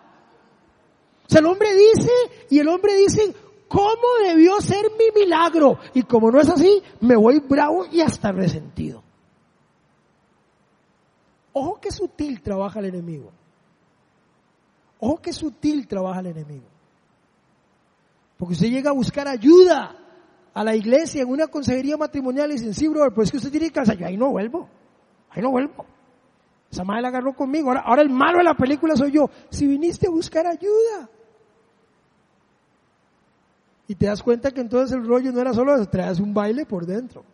O sea, el hombre dice y el hombre dice, ¿cómo debió ser mi milagro? Y como no es así, me voy bravo y hasta resentido. Ojo que sutil trabaja el enemigo. Ojo que sutil trabaja el enemigo. Porque usted llega a buscar ayuda a la iglesia en una consejería matrimonial y dice, sí, brother, pues es que usted tiene que casar. Yo ahí no vuelvo. Ahí no vuelvo. Esa madre la agarró conmigo. Ahora el malo de la película soy yo. Si viniste a buscar ayuda. Y te das cuenta que entonces el rollo no era solo traes un baile por dentro.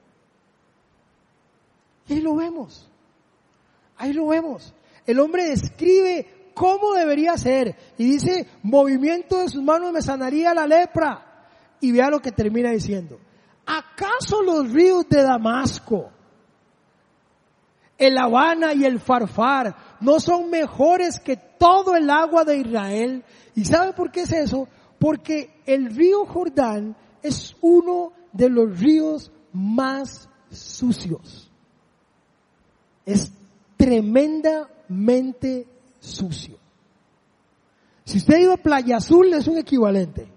Y ahí lo vemos. Ahí lo vemos. El hombre describe cómo debería ser. Y dice, movimiento de sus manos me sanaría la lepra. Y vea lo que termina diciendo. ¿Acaso los ríos de Damasco, el Habana y el Farfar no son mejores que todo el agua de Israel? ¿Y sabe por qué es eso? Porque el río Jordán es uno de los ríos más sucios. Es tremendamente sucio. Si usted ido a Playa Azul es un equivalente.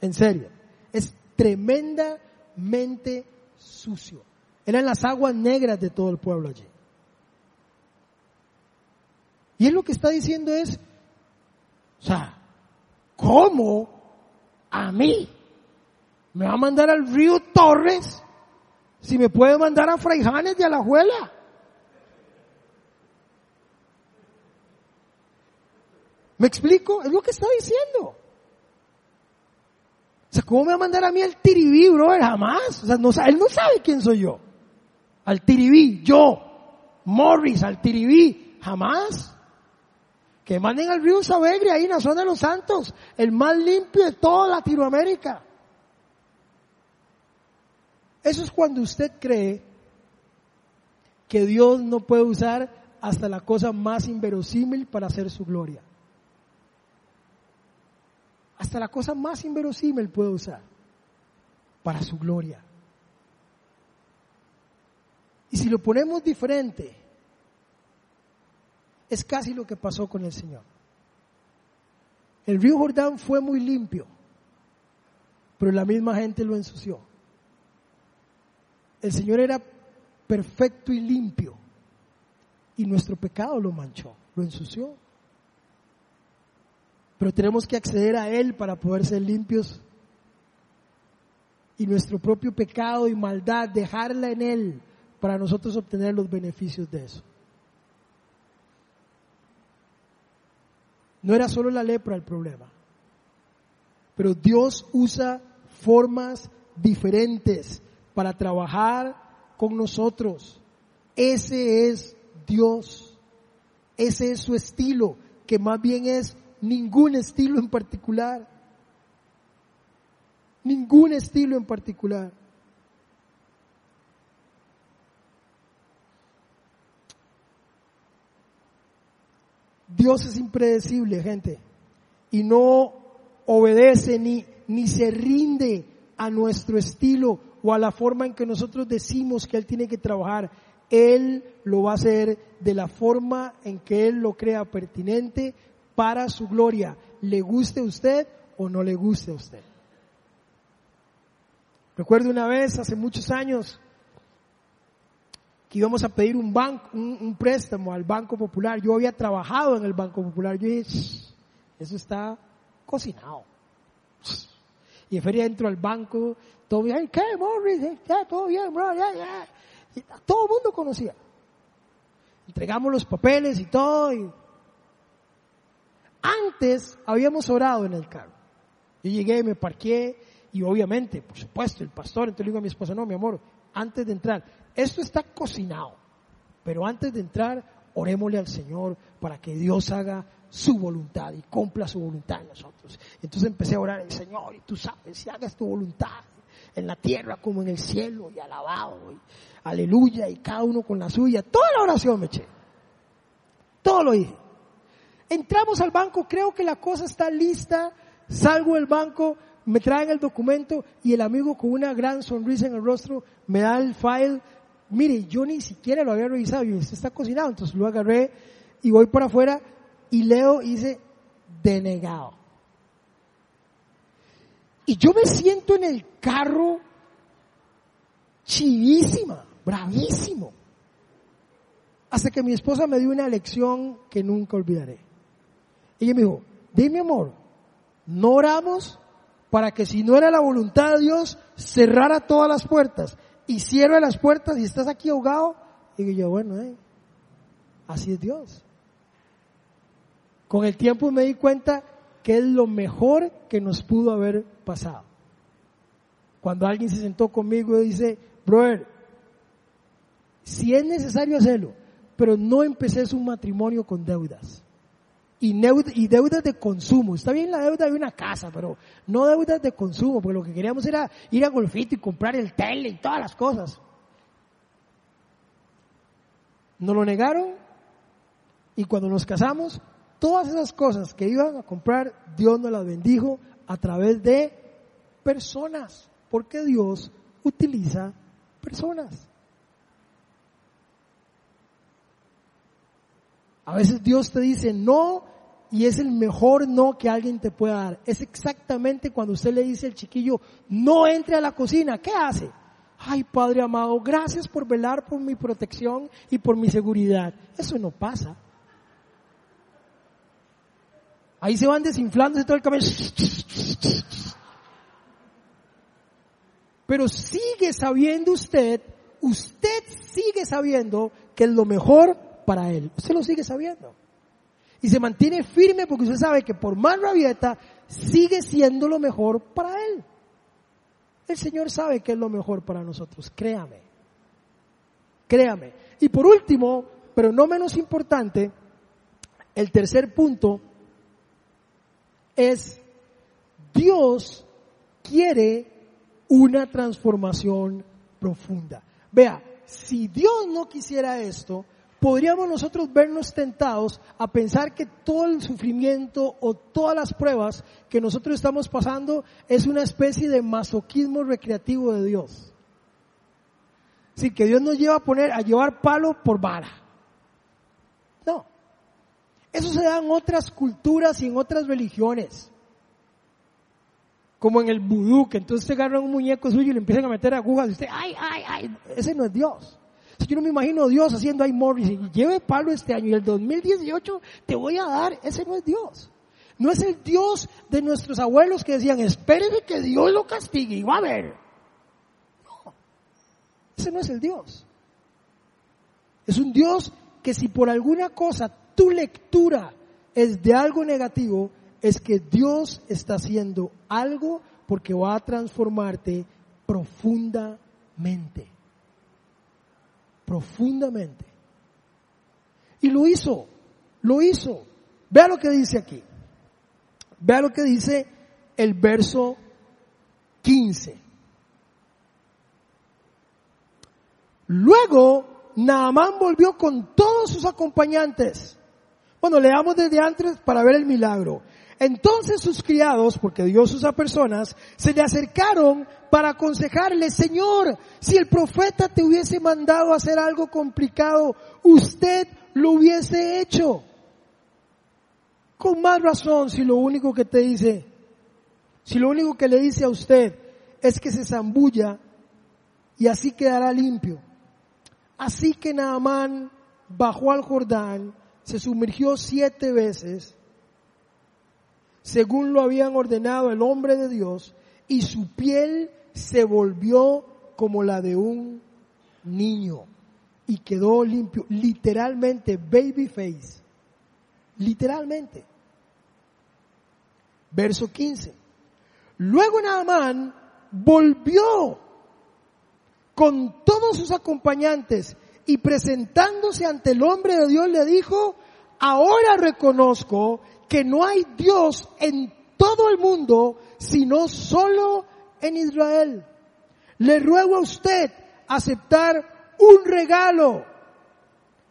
En serio. Es tremendamente sucio. Eran las aguas negras de todo el pueblo allí. Y él lo que está diciendo es, o sea, ¿cómo a mí me va a mandar al río Torres si me puede mandar a Fraijanes de Alajuela? ¿Me explico? Es lo que está diciendo. O sea, ¿cómo me va a mandar a mí al tiribí, brother? Jamás. O sea, no, él no sabe quién soy yo. Al tiribí, yo, Morris, al tiribí, jamás. Que manden al río Savegre ahí en la zona de los Santos, el más limpio de toda Latinoamérica. Eso es cuando usted cree que Dios no puede usar hasta la cosa más inverosímil para hacer su gloria. Hasta la cosa más inverosímil puede usar para su gloria. Y si lo ponemos diferente, es casi lo que pasó con el Señor. El río Jordán fue muy limpio, pero la misma gente lo ensució. El Señor era perfecto y limpio, y nuestro pecado lo manchó, lo ensució. Pero tenemos que acceder a Él para poder ser limpios. Y nuestro propio pecado y maldad, dejarla en Él para nosotros obtener los beneficios de eso. No era solo la lepra el problema, pero Dios usa formas diferentes para trabajar con nosotros. Ese es Dios. Ese es su estilo, que más bien es ningún estilo en particular. Ningún estilo en particular. Dios es impredecible, gente, y no obedece ni, ni se rinde a nuestro estilo o a la forma en que nosotros decimos que Él tiene que trabajar. Él lo va a hacer de la forma en que Él lo crea pertinente, para su gloria, le guste a usted o no le guste a usted. Recuerdo una vez, hace muchos años, que íbamos a pedir un banco, un, préstamo al Banco Popular. Yo había trabajado en el Banco Popular. Yo dije, eso está cocinado. Y feria entro al banco, todo bien, ¿qué, Morris? Ya, todo bien, bro, ya, ya. Todo el mundo conocía. Entregamos los papeles y todo. Y... Antes habíamos orado en el carro. Yo llegué, me parqué y obviamente, por supuesto, el pastor, entonces le digo a mi esposa, no, mi amor, antes de entrar, esto está cocinado, pero antes de entrar, orémosle al Señor para que Dios haga su voluntad y cumpla su voluntad en nosotros. Entonces empecé a orar al Señor y tú sabes, si hagas tu voluntad en la tierra como en el cielo y alabado y aleluya y cada uno con la suya. Toda la oración me eché. Todo lo dije. Entramos al banco, creo que la cosa está lista, salgo del banco, me traen el documento y el amigo con una gran sonrisa en el rostro me da el file. Mire, yo ni siquiera lo había revisado, y este está cocinado, entonces lo agarré y voy por afuera y leo y dice denegado. Y yo me siento en el carro chivísima, bravísimo. Hasta que mi esposa me dio una lección que nunca olvidaré. Ella me dijo, dime amor, no oramos para que si no era la voluntad de Dios, cerrara todas las puertas y cierre las puertas y estás aquí ahogado. Y yo, bueno, eh, así es Dios. Con el tiempo me di cuenta que es lo mejor que nos pudo haber pasado. Cuando alguien se sentó conmigo y dice, brother, si es necesario hacerlo, pero no empecé su matrimonio con deudas. Y, deudas de consumo. Está bien la deuda de una casa, pero no deudas de consumo, porque lo que queríamos era ir a Golfito y comprar el tele y todas las cosas. Nos lo negaron y cuando nos casamos todas esas cosas que iban a comprar, Dios nos las bendijo a través de personas, porque Dios utiliza personas. A veces Dios te dice no y es el mejor no que alguien te pueda dar. Es exactamente cuando usted le dice al chiquillo, no entre a la cocina, ¿qué hace? Ay, Padre amado, gracias por velar por mi protección y por mi seguridad. Eso no pasa. Ahí se van desinflándose todo el cabello. Pero sigue sabiendo usted, usted sigue sabiendo que es lo mejor para él. Usted lo sigue sabiendo. Y se mantiene firme porque usted sabe que por más rabieta sigue siendo lo mejor para él. El Señor sabe que es lo mejor para nosotros, créame. Créame. Y por último, pero no menos importante, el tercer punto es Dios quiere una transformación profunda. Vea, si Dios no quisiera esto, podríamos nosotros vernos tentados a pensar que todo el sufrimiento o todas las pruebas que nosotros estamos pasando es una especie de masoquismo recreativo de Dios. Sí, que Dios nos lleva a poner, a llevar palo por vara. No. Eso se da en otras culturas y en otras religiones. Como en el vudú, que entonces se agarran un muñeco suyo y le empiezan a meter agujas y usted, ay, ay, ay, ese no es Dios. Yo no me imagino a Dios haciendo ay Morris y lleve palo este año y el 2018 te voy a dar, ese no es Dios. No es el Dios de nuestros abuelos que decían, espérese que Dios lo castigue y va a ver. No, ese no es el Dios. Es un Dios que si por alguna cosa tu lectura es de algo negativo, es que Dios está haciendo algo porque va a transformarte profundamente. Profundamente. Y lo hizo, lo hizo. Vea lo que dice aquí. Vea lo que dice el verso 15. Luego, Naamán volvió con todos sus acompañantes bueno, leamos desde antes para ver el milagro. Entonces sus criados, porque Dios usa personas, se le acercaron para aconsejarle, Señor, si el profeta te hubiese mandado hacer algo complicado, usted lo hubiese hecho. Con más razón si lo único que te dice, si lo único que le dice a usted es que se zambulla y así quedará limpio. Así que Naamán bajó al Jordán, se sumergió siete veces, según lo habían ordenado el hombre de Dios, y su piel se volvió como la de un niño y quedó limpio, literalmente baby face, literalmente. Verso 15. Luego Naamán volvió con todos sus acompañantes y presentándose ante el hombre de Dios le dijo, ahora reconozco que no hay Dios en todo el mundo, sino solo en Israel. Le ruego a usted aceptar un regalo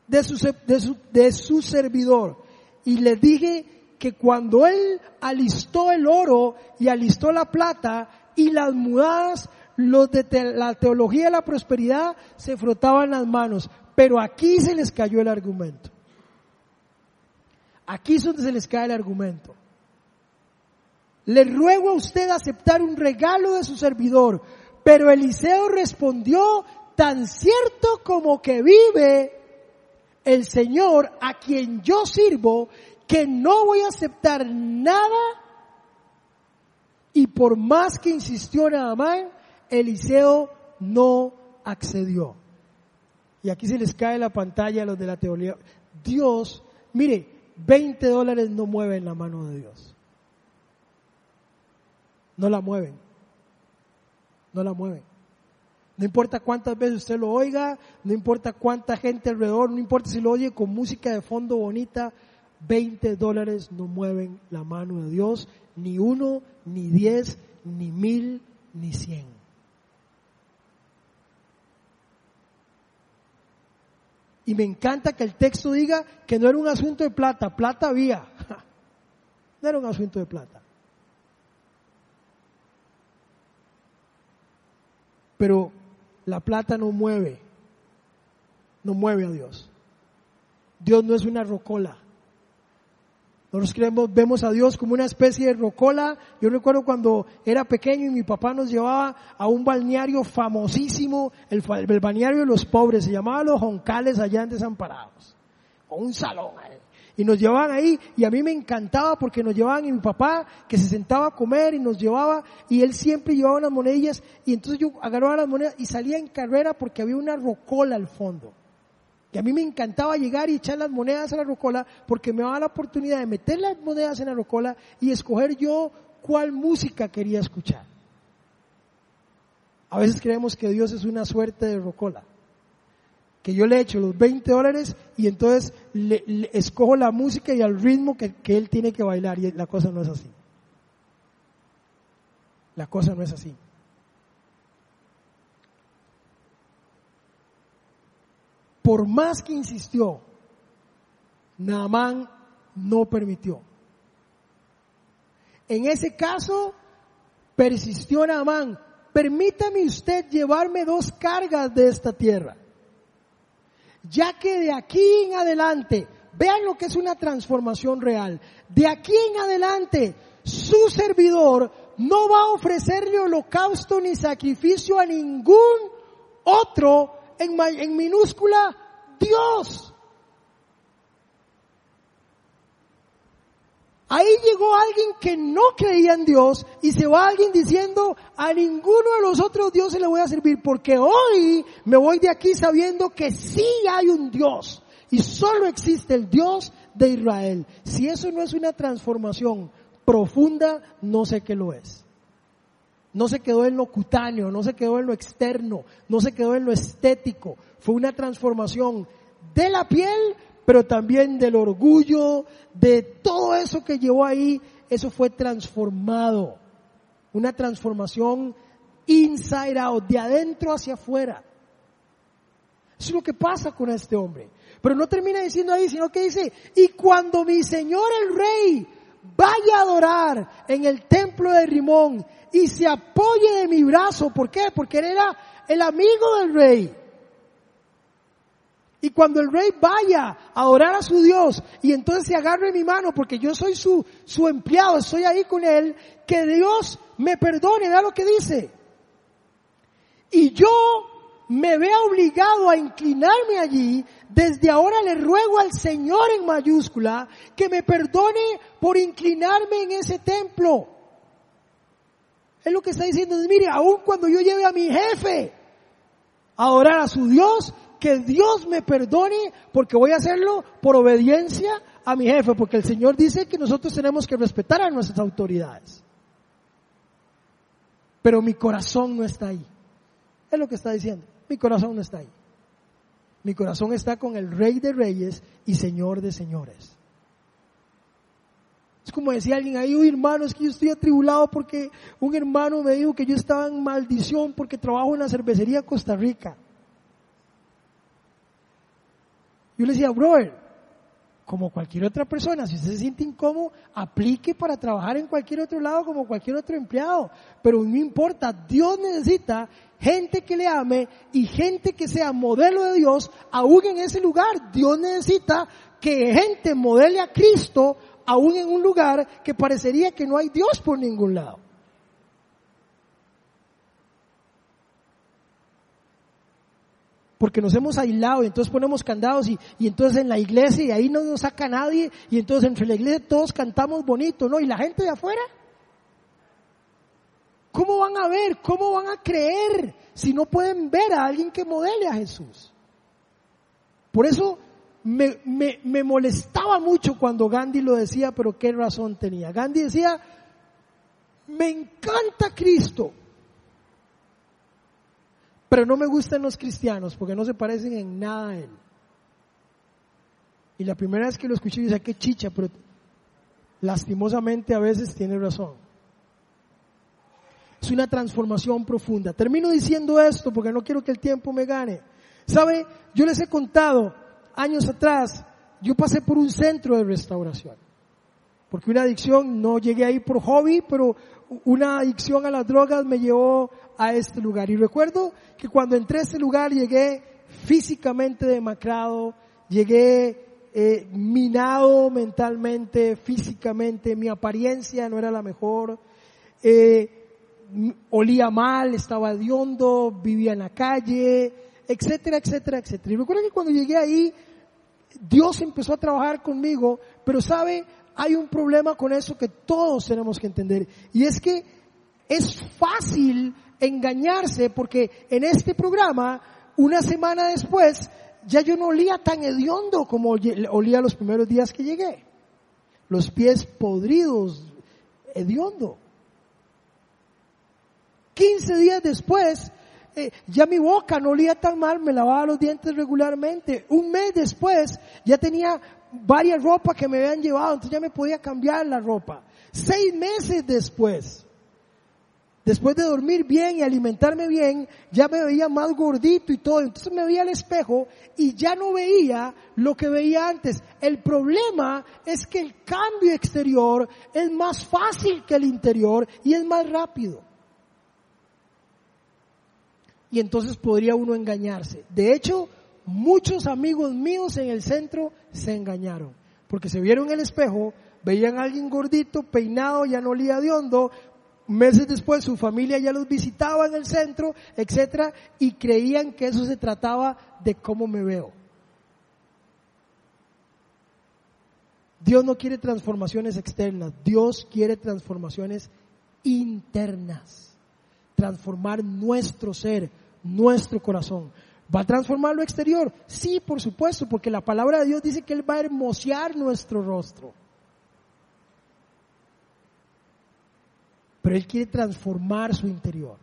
de su, de su, de su servidor. Y le dije que cuando él alistó el oro y alistó la plata y las mudadas, los de la teología de la prosperidad se frotaban las manos. Pero aquí se les cayó el argumento. Aquí es donde se les cae el argumento. Le ruego a usted aceptar un regalo de su servidor. Pero Eliseo respondió, tan cierto como que vive el Señor a quien yo sirvo, que no voy a aceptar nada. Y por más que insistió Naamán, Eliseo no accedió. Y aquí se les cae la pantalla a los de la teoría. Dios, mire, 20 dólares no mueven la mano de Dios. No la mueven. No la mueven. No importa cuántas veces usted lo oiga, no importa cuánta gente alrededor, no importa si lo oye con música de fondo bonita, 20 dólares no mueven la mano de Dios, ni uno, ni diez, ni mil, ni cien. Y me encanta que el texto diga que no era un asunto de plata, plata había. No era un asunto de plata. Pero la plata no mueve, no mueve a Dios. Dios no es una rocola. Nosotros creemos, vemos a Dios como una especie de rocola. Yo recuerdo cuando era pequeño y mi papá nos llevaba a un balneario famosísimo, el, balneario de los pobres, se llamaba Los Joncales allá en Desamparados. Con un salón. Y nos llevaban ahí y a mí me encantaba porque nos llevaban y mi papá que se sentaba a comer y nos llevaba y él siempre llevaba unas monedillas y entonces yo agarraba las monedas y salía en carrera porque había una rocola al fondo. Y a mí me encantaba llegar y echar las monedas a la rocola porque me daba la oportunidad de meter las monedas en la rocola y escoger yo cuál música quería escuchar. A veces creemos que Dios es una suerte de rocola que yo le echo los 20 dólares y entonces le, escojo la música y el ritmo que, que él tiene que bailar y la cosa no es así. La cosa no es así. Por más que insistió, Naamán no permitió. En ese caso, persistió Naamán, permítame usted llevarme dos cargas de esta tierra ya que de aquí en adelante, vean lo que es una transformación real, de aquí en adelante su servidor no va a ofrecerle holocausto ni sacrificio a ningún otro en, minúscula Dios. Ahí llegó alguien que no creía en Dios y se va alguien diciendo a ninguno de los otros dioses le voy a servir porque hoy me voy de aquí sabiendo que sí hay un Dios y solo existe el Dios de Israel. Si eso no es una transformación profunda, no sé qué lo es. No se quedó en lo cutáneo, no se quedó en lo externo, no se quedó en lo estético. Fue una transformación de la piel, pero también del orgullo, de todo eso que llevó ahí, eso fue transformado. Una transformación inside out, de adentro hacia afuera. Eso es lo que pasa con este hombre. Pero no termina diciendo ahí, sino que dice, y cuando mi señor el rey vaya a adorar en el templo de Rimón y se apoye de mi brazo, ¿por qué? Porque él era el amigo del rey. Y cuando el rey vaya a orar a su Dios y entonces se agarre mi mano porque yo soy su, su empleado, estoy ahí con él, que Dios me perdone, da lo que dice. y yo me vea obligado a inclinarme allí, desde ahora le ruego al Señor en mayúscula que me perdone por inclinarme en ese templo. Es lo que está diciendo, mire, aun cuando yo lleve a mi jefe a adorar a su Dios, que Dios me perdone porque voy a hacerlo por obediencia a mi jefe, porque el Señor dice que nosotros tenemos que respetar a nuestras autoridades. Pero mi corazón no está ahí. Es lo que está diciendo. Mi corazón no está ahí. Mi corazón está con el Rey de Reyes y Señor de Señores. Es como decía alguien ahí, uy hermano, es que yo estoy atribulado porque un hermano me dijo que yo estaba en maldición porque trabajo en la cervecería Costa Rica. Yo le decía, brother, como cualquier otra persona, si usted se siente incómodo, aplique para trabajar en cualquier otro lado como cualquier otro empleado. Pero no importa, Dios necesita gente que le ame y gente que sea modelo de Dios, aún en ese lugar. Dios necesita que gente modele a Cristo, aún en un lugar que parecería que no hay Dios por ningún lado. porque nos hemos aislado y entonces ponemos candados y, y, entonces en la iglesia y ahí no nos saca nadie y entonces entre la iglesia todos cantamos bonito, ¿no? ¿Y la gente de afuera? ¿Cómo van a ver? ¿Cómo van a creer si no pueden ver a alguien que modele a Jesús? Por eso me, me, molestaba mucho cuando Gandhi lo decía, pero qué razón tenía. Gandhi decía, me encanta Cristo, pero no me gustan los cristianos porque no se parecen en nada a Él. Y la primera vez que lo escuché, dije, qué chicha, pero lastimosamente a veces tiene razón. Es una transformación profunda. Termino diciendo esto porque no quiero que el tiempo me gane. ¿Sabe? Yo les he contado años atrás, yo pasé por un centro de restauración. Porque una adicción, no llegué ahí por hobby, pero una adicción a las drogas me llevó a este lugar. Y recuerdo que cuando entré a este lugar llegué físicamente demacrado, llegué eh, minado mentalmente, físicamente, mi apariencia no era la mejor. Eh, olía mal, estaba hediondo, vivía en la calle, etcétera, etcétera, etcétera. Y recuerdo que cuando llegué ahí, Dios empezó a trabajar conmigo, pero sabe, hay un problema con eso que todos tenemos que entender. Y es que es fácil engañarse porque en este programa, una semana después, ya yo no olía tan hediondo como olía los primeros días que llegué. Los pies podridos, hediondo. 15 días después, eh, ya mi boca no olía tan mal, me lavaba los dientes regularmente. Un mes después, ya tenía varias ropas que me habían llevado, entonces ya me podía cambiar la ropa. Seis meses después, después de dormir bien y alimentarme bien, ya me veía más gordito y todo. Entonces me veía al espejo y ya no veía lo que veía antes. El problema es que el cambio exterior es más fácil que el interior y es más rápido y entonces podría uno engañarse. De hecho, muchos amigos míos en el centro se engañaron, porque se vieron en el espejo, veían a alguien gordito, peinado, ya no olía de hondo, meses después su familia ya los visitaba en el centro, etcétera, y creían que eso se trataba de cómo me veo. Dios no quiere transformaciones externas, Dios quiere transformaciones internas. Transformar nuestro ser, nuestro corazón. ¿Va a transformar lo exterior? Sí, por supuesto, porque la palabra de Dios dice que Él va a hermosear nuestro rostro. Pero Él quiere transformar su interior.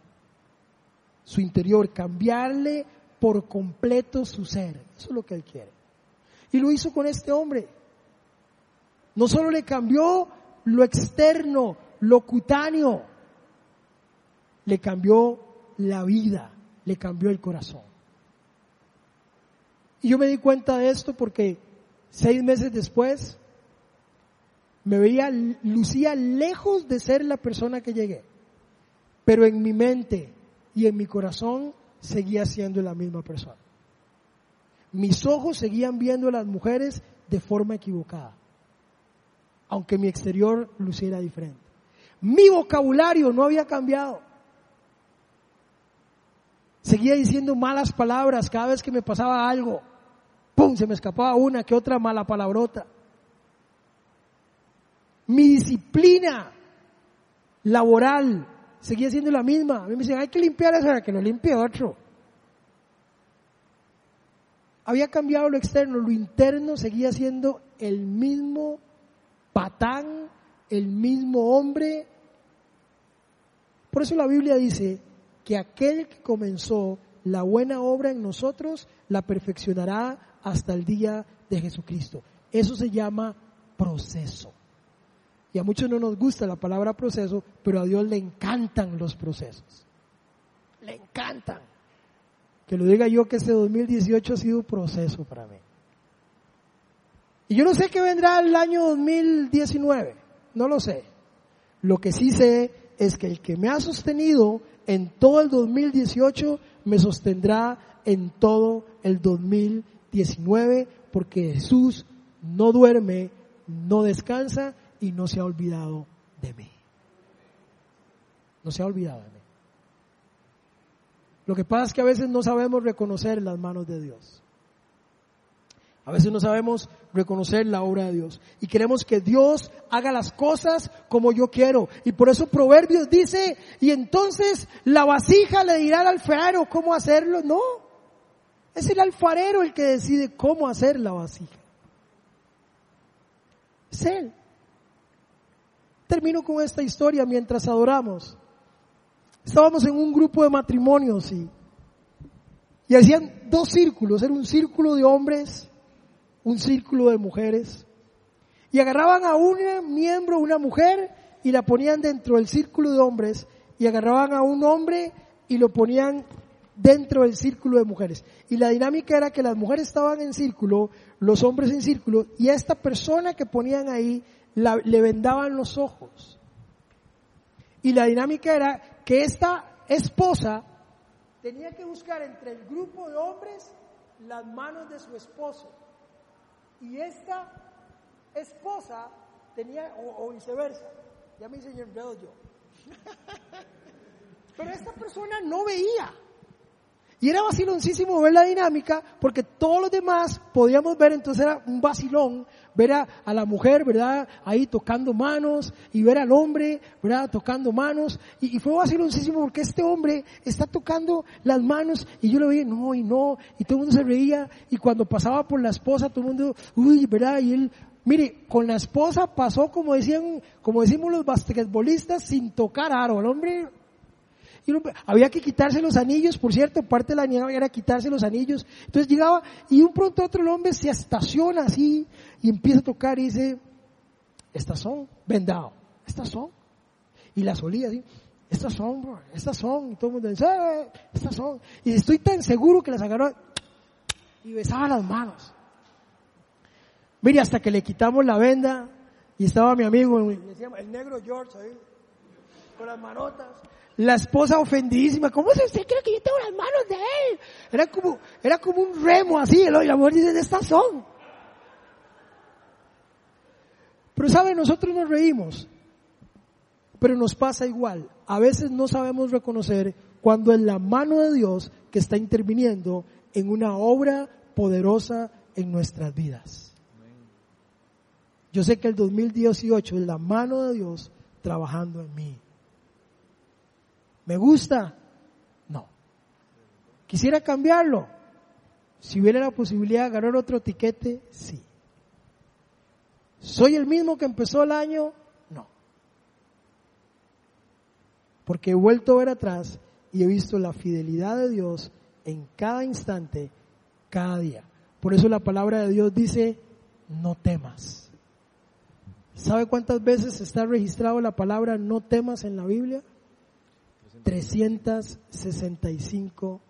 Su interior, cambiarle por completo su ser. Eso es lo que Él quiere. Y lo hizo con este hombre. No solo le cambió lo externo, lo cutáneo, le cambió la vida le cambió el corazón. Y yo me di cuenta de esto porque seis meses después me veía, lucía lejos de ser la persona que llegué. Pero en mi mente y en mi corazón seguía siendo la misma persona. Mis ojos seguían viendo a las mujeres de forma equivocada, aunque mi exterior luciera diferente. Mi vocabulario no había cambiado. Seguía diciendo malas palabras cada vez que me pasaba algo. ¡Pum! Se me escapaba una que otra mala palabrota. Mi disciplina laboral seguía siendo la misma. A mí me decían, hay que limpiar eso, para que lo limpie otro. Había cambiado lo externo, lo interno seguía siendo el mismo patán, el mismo hombre. Por eso la Biblia dice que aquel que comenzó la buena obra en nosotros la perfeccionará hasta el día de Jesucristo. Eso se llama proceso. Y a muchos no nos gusta la palabra proceso, pero a Dios le encantan los procesos. Le encantan. Que lo diga yo que este 2018 ha sido un proceso para mí. Y yo no sé qué vendrá el año 2019, no lo sé. Lo que sí sé es que el que me ha sostenido en todo el 2018 me sostendrá en todo el 2019 porque Jesús no duerme, no descansa y no se ha olvidado de mí. No se ha olvidado de mí. Lo que pasa es que a veces no sabemos reconocer las manos de Dios. A veces no sabemos reconocer la obra de Dios. Y queremos que Dios haga las cosas como yo quiero. Y por eso Proverbios dice, y entonces la vasija le dirá al alfarero cómo hacerlo. No, es el alfarero el que decide cómo hacer la vasija. Es Él. Termino con esta historia mientras adoramos. Estábamos en un grupo de matrimonios y, y hacían dos círculos. Era un círculo de hombres, un círculo de mujeres. Y agarraban a un miembro, una mujer, y la ponían dentro del círculo de hombres. Y agarraban a un hombre y lo ponían dentro del círculo de mujeres. Y la dinámica era que las mujeres estaban en círculo, los hombres en círculo, y a esta persona que ponían ahí le vendaban los ojos. Y la dinámica era que esta esposa tenía que buscar entre el grupo de hombres las manos de su esposo. Y esta esposa tenía, o, viceversa, ya me hice yo. Pero esta persona no veía. Y era vaciloncísimo ver la dinámica porque todos los demás podíamos ver, entonces era un vacilón ver a, la mujer, ¿verdad? Ahí tocando manos y ver al hombre, ¿verdad? Tocando manos. Y, fue vaciloncísimo porque este hombre está tocando las manos y yo lo veía, no, y no, y todo el mundo se reía. Y cuando pasaba por la esposa, todo el mundo, uy, ¿verdad? Y él, mire, con la esposa pasó como decían, como decimos los basquetbolistas, sin tocar aro. El hombre había que quitarse los anillos, por cierto, parte de la niña era quitarse los anillos. Entonces llegaba y un pronto otro hombre se estaciona así y empieza a tocar y dice, estas son, vendado, estas son. Y las olía así, estas son, estas son. Y todo el mundo dice, eh, estas son. Y estoy tan seguro que las agarró y besaba las manos. Mire, hasta que le quitamos la venda y estaba mi amigo, el negro George con las manotas. La esposa ofendidísima, ¿cómo se usted cree que yo tengo las manos de él? Era como, era como un remo así, y la mujer dice, estas son. Pero sabe, nosotros nos reímos, pero nos pasa igual. A veces no sabemos reconocer cuando es la mano de Dios que está interviniendo en una obra poderosa en nuestras vidas. Yo sé que el 2018 es la mano de Dios trabajando en mí. ¿Me gusta? No. ¿Quisiera cambiarlo? Si hubiera la posibilidad de ganar otro tiquete, sí. ¿Soy el mismo que empezó el año? No. Porque he vuelto a ver atrás y he visto la fidelidad de Dios en cada instante, cada día. Por eso la palabra de Dios dice, no temas. ¿Sabe cuántas veces está registrado la palabra no temas en la Biblia? 365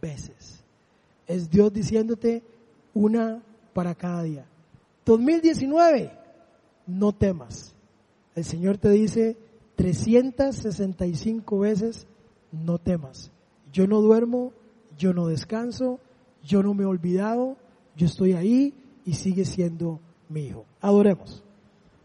veces. Es Dios diciéndote una para cada día. 2019, no temas. El Señor te dice 365 veces, no temas. Yo no duermo, yo no descanso, yo no me he olvidado, yo estoy ahí y sigue siendo mi hijo. Adoremos.